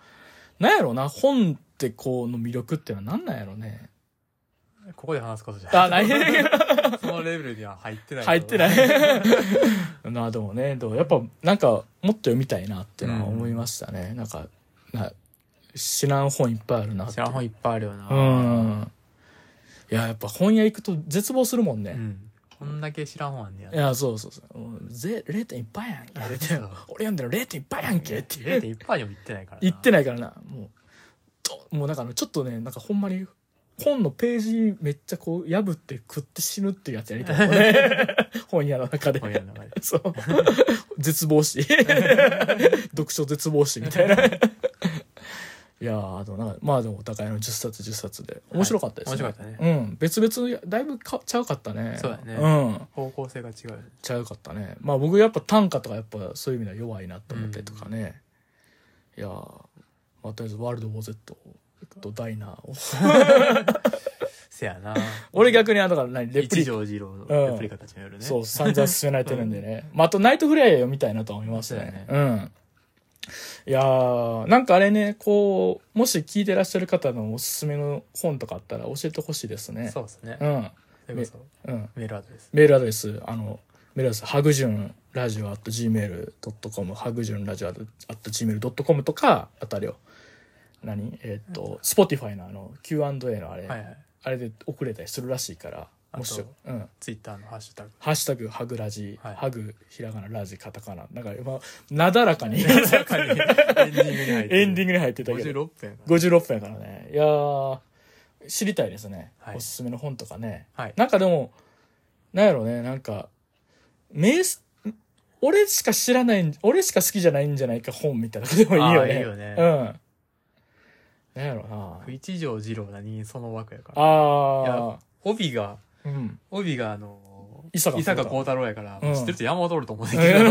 Speaker 1: なんやろな、本ってこうの魅力ってのは何なんやろね。
Speaker 2: ここで話すことじゃ
Speaker 1: あ、ない
Speaker 2: そのレベルには入ってない
Speaker 1: 入ってない。な あ、でもね、でもやっぱなんかもっと読みたいなってのは思いましたね。なんか、な知らん本いっぱいあるな。
Speaker 2: 知らん本いっぱいあるよな
Speaker 1: うん。いや、やっぱ本屋行くと絶望するもんね。
Speaker 2: うんこんだけ知らん本あんねや
Speaker 1: いや、そうそうそう。もうぜ0.1パーやんけ。俺
Speaker 2: そう
Speaker 1: 読んでる0.1パーやんけっていう。
Speaker 2: 0.1パーにも言ってないからな
Speaker 1: 言ってないからな。もう、ともうなんかあの、ちょっとね、なんかほんまに、本のページめっちゃこう破って食って死ぬっていうやつやりたいもんね。本屋の中で。
Speaker 2: 本屋の中で
Speaker 1: そう。絶望詩。読書絶望詩みたいな。いやー、あとなんか、まあでもお互いの10冊10冊で面白かったですね。
Speaker 2: 面白かった
Speaker 1: うん。別々、だいぶかちゃうかったね。
Speaker 2: そうだね
Speaker 1: うん。
Speaker 2: 方向性が違う
Speaker 1: ちゃうかったね。まあ僕やっぱ短歌とかやっぱそういう意味では弱いなと思ったりとかね。いやー、まあとりあえずワールド・ウォー・ゼットとダイナーを。
Speaker 2: せやな
Speaker 1: 俺逆にあだから何レプ
Speaker 2: 一
Speaker 1: リ
Speaker 2: 条二郎の
Speaker 1: うん
Speaker 2: レプリカたちもよるね
Speaker 1: そう、散々進められてるんでね。まあ、あと、ナイトフライヤー読みたいなと思いますね。うん。いやー、なんかあれね、こう、もし聞いてらっしゃる方のおすすめの本とかあったら教えてほしいですね。
Speaker 2: そうですね
Speaker 1: うん。
Speaker 2: それこそ
Speaker 1: うん。
Speaker 2: メールアドレス
Speaker 1: メールアドレス、あの、メールアドレス、ハグジュンラジオ at gmail.com、ハグジュンラジオ at gmail.com とか、あとあれよ。何？えーっと、Spotify のあの、Q&A のあれ、
Speaker 2: はいはい
Speaker 1: あれで送れたりするらしいから、
Speaker 2: あと
Speaker 1: もしよ、うん。
Speaker 2: ツイッターのハッシュタグ
Speaker 1: ハッシュタグ、ハグラジ、
Speaker 2: はい
Speaker 1: ハグ、ひらがな、ラジ、カタカナ。なんか今、なだらかに、
Speaker 2: 中に エンディングに入って
Speaker 1: エンディングに入ってたけど、
Speaker 2: 56分やから
Speaker 1: 56分やからね。いやー、知りたいですね。
Speaker 2: はい
Speaker 1: おすすめの本とかね。
Speaker 2: はい
Speaker 1: なんかでも、なんやろね、なんか、名ス、俺しか知らないん、俺しか好きじゃないんじゃないか本みたいなでもいいよね。
Speaker 2: いいよね
Speaker 1: うん。なんやろな。
Speaker 2: 一条二郎何その枠やから
Speaker 1: あ
Speaker 2: いや帯が
Speaker 1: ー。うん。
Speaker 2: 帯があの
Speaker 1: 伊坂
Speaker 2: 伊坂幸太郎やから、
Speaker 1: うん。
Speaker 2: 知ってる人山本おると思うんだけど。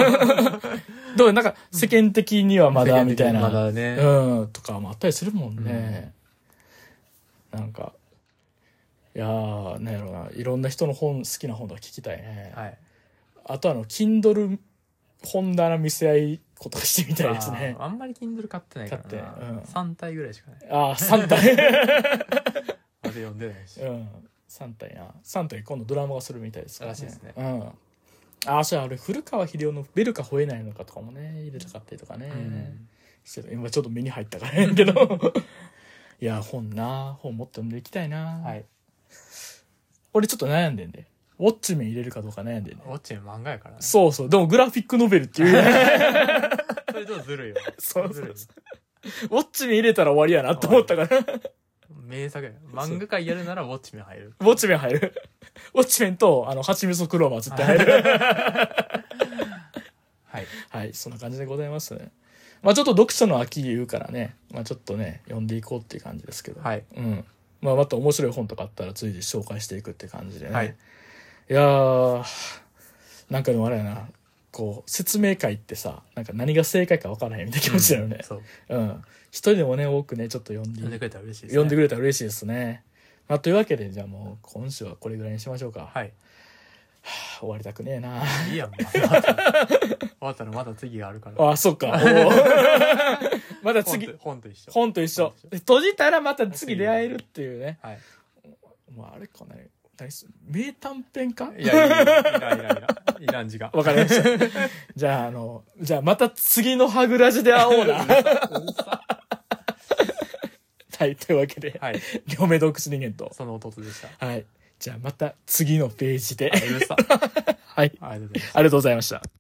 Speaker 1: どうなんか、世間的にはまだ、みたいな。
Speaker 2: まだね、
Speaker 1: うん、とかもあったりするもんね。なんか、いやー、なんやろな、いろんな人の本、好きな本とか聞きたいね。
Speaker 2: はい。
Speaker 1: あとあの、Kindle 本棚見せ合いことかしてみたいですね。
Speaker 2: あ。ーあんまり Kindle 買ってないからな、
Speaker 1: 買ってうん。
Speaker 2: 3体ぐらいしかない。
Speaker 1: ああ、3体。
Speaker 2: まだ読んでないし、
Speaker 1: うん、3体な。3体今度ドラマがするみたいですから
Speaker 2: らしいですね
Speaker 1: うん。ああ、そうや、あれ、古川秀夫のベルか吠えないのかとかもね、入れたかったりとかね。
Speaker 2: うん
Speaker 1: してた今ちょっと目に入ったからや けど。いや、本な、本もっと読んでいきたいな。
Speaker 2: はい
Speaker 1: 俺ちょっと悩んでんで。ウォッチメン入れるかどうか悩んでんね
Speaker 2: ウォッチメン漫画やからね
Speaker 1: そうそう。でもグラフィックノベルっていう。
Speaker 2: それちょっとずるいよ
Speaker 1: そうそう
Speaker 2: ずるい
Speaker 1: ウォッチメン入れたら終わりやなと思ったから。
Speaker 2: 名作や漫画界やるならウォッチメン入る
Speaker 1: ウォッチメン入る。ウォッチメンと、あの、蜂蜜クローバー絶対入る。
Speaker 2: はい
Speaker 1: はい、そんな感じでございますね。まあちょっと読書の秋言うからね、まあちょっとね、読んでいこうっていう感じですけど。
Speaker 2: はい
Speaker 1: うん。まあまた面白い本とかあったら随時紹介していくって感じでね。
Speaker 2: はい
Speaker 1: いやー、なんかでもあれやな、こう、説明会ってさ、なんか何が正解か分からへんみたいな気持ちだよね。
Speaker 2: そう
Speaker 1: うん。一人でもね、多くね、ちょっと読んで
Speaker 2: 読んでくれたら嬉しいです、ね、
Speaker 1: 読んでくれたら嬉しいですね。まあ、というわけで、じゃあもう今週はこれぐらいにしましょうか。
Speaker 2: はい
Speaker 1: 終わりたくねえな。
Speaker 2: いいやん、まあ、終わったらまだ次があるから
Speaker 1: あ、そっか。また次
Speaker 2: 本と、本と一緒
Speaker 1: 本と一緒。閉じたらまた次出会えるっていうね。
Speaker 2: はい
Speaker 1: まあ、あれかね。名短編か？
Speaker 2: いやいやいやいらんいらんいらんいらん字が
Speaker 1: わかりました。じゃあ、あの、じゃあまた次のハグラジで会おうな。はい、というわけで、
Speaker 2: はい
Speaker 1: 両目洞窟人間と。
Speaker 2: その弟でした
Speaker 1: はい。じゃあまた次のページで。
Speaker 2: あうるさ
Speaker 1: はい。
Speaker 2: ありがとうございます
Speaker 1: ありがとうございました。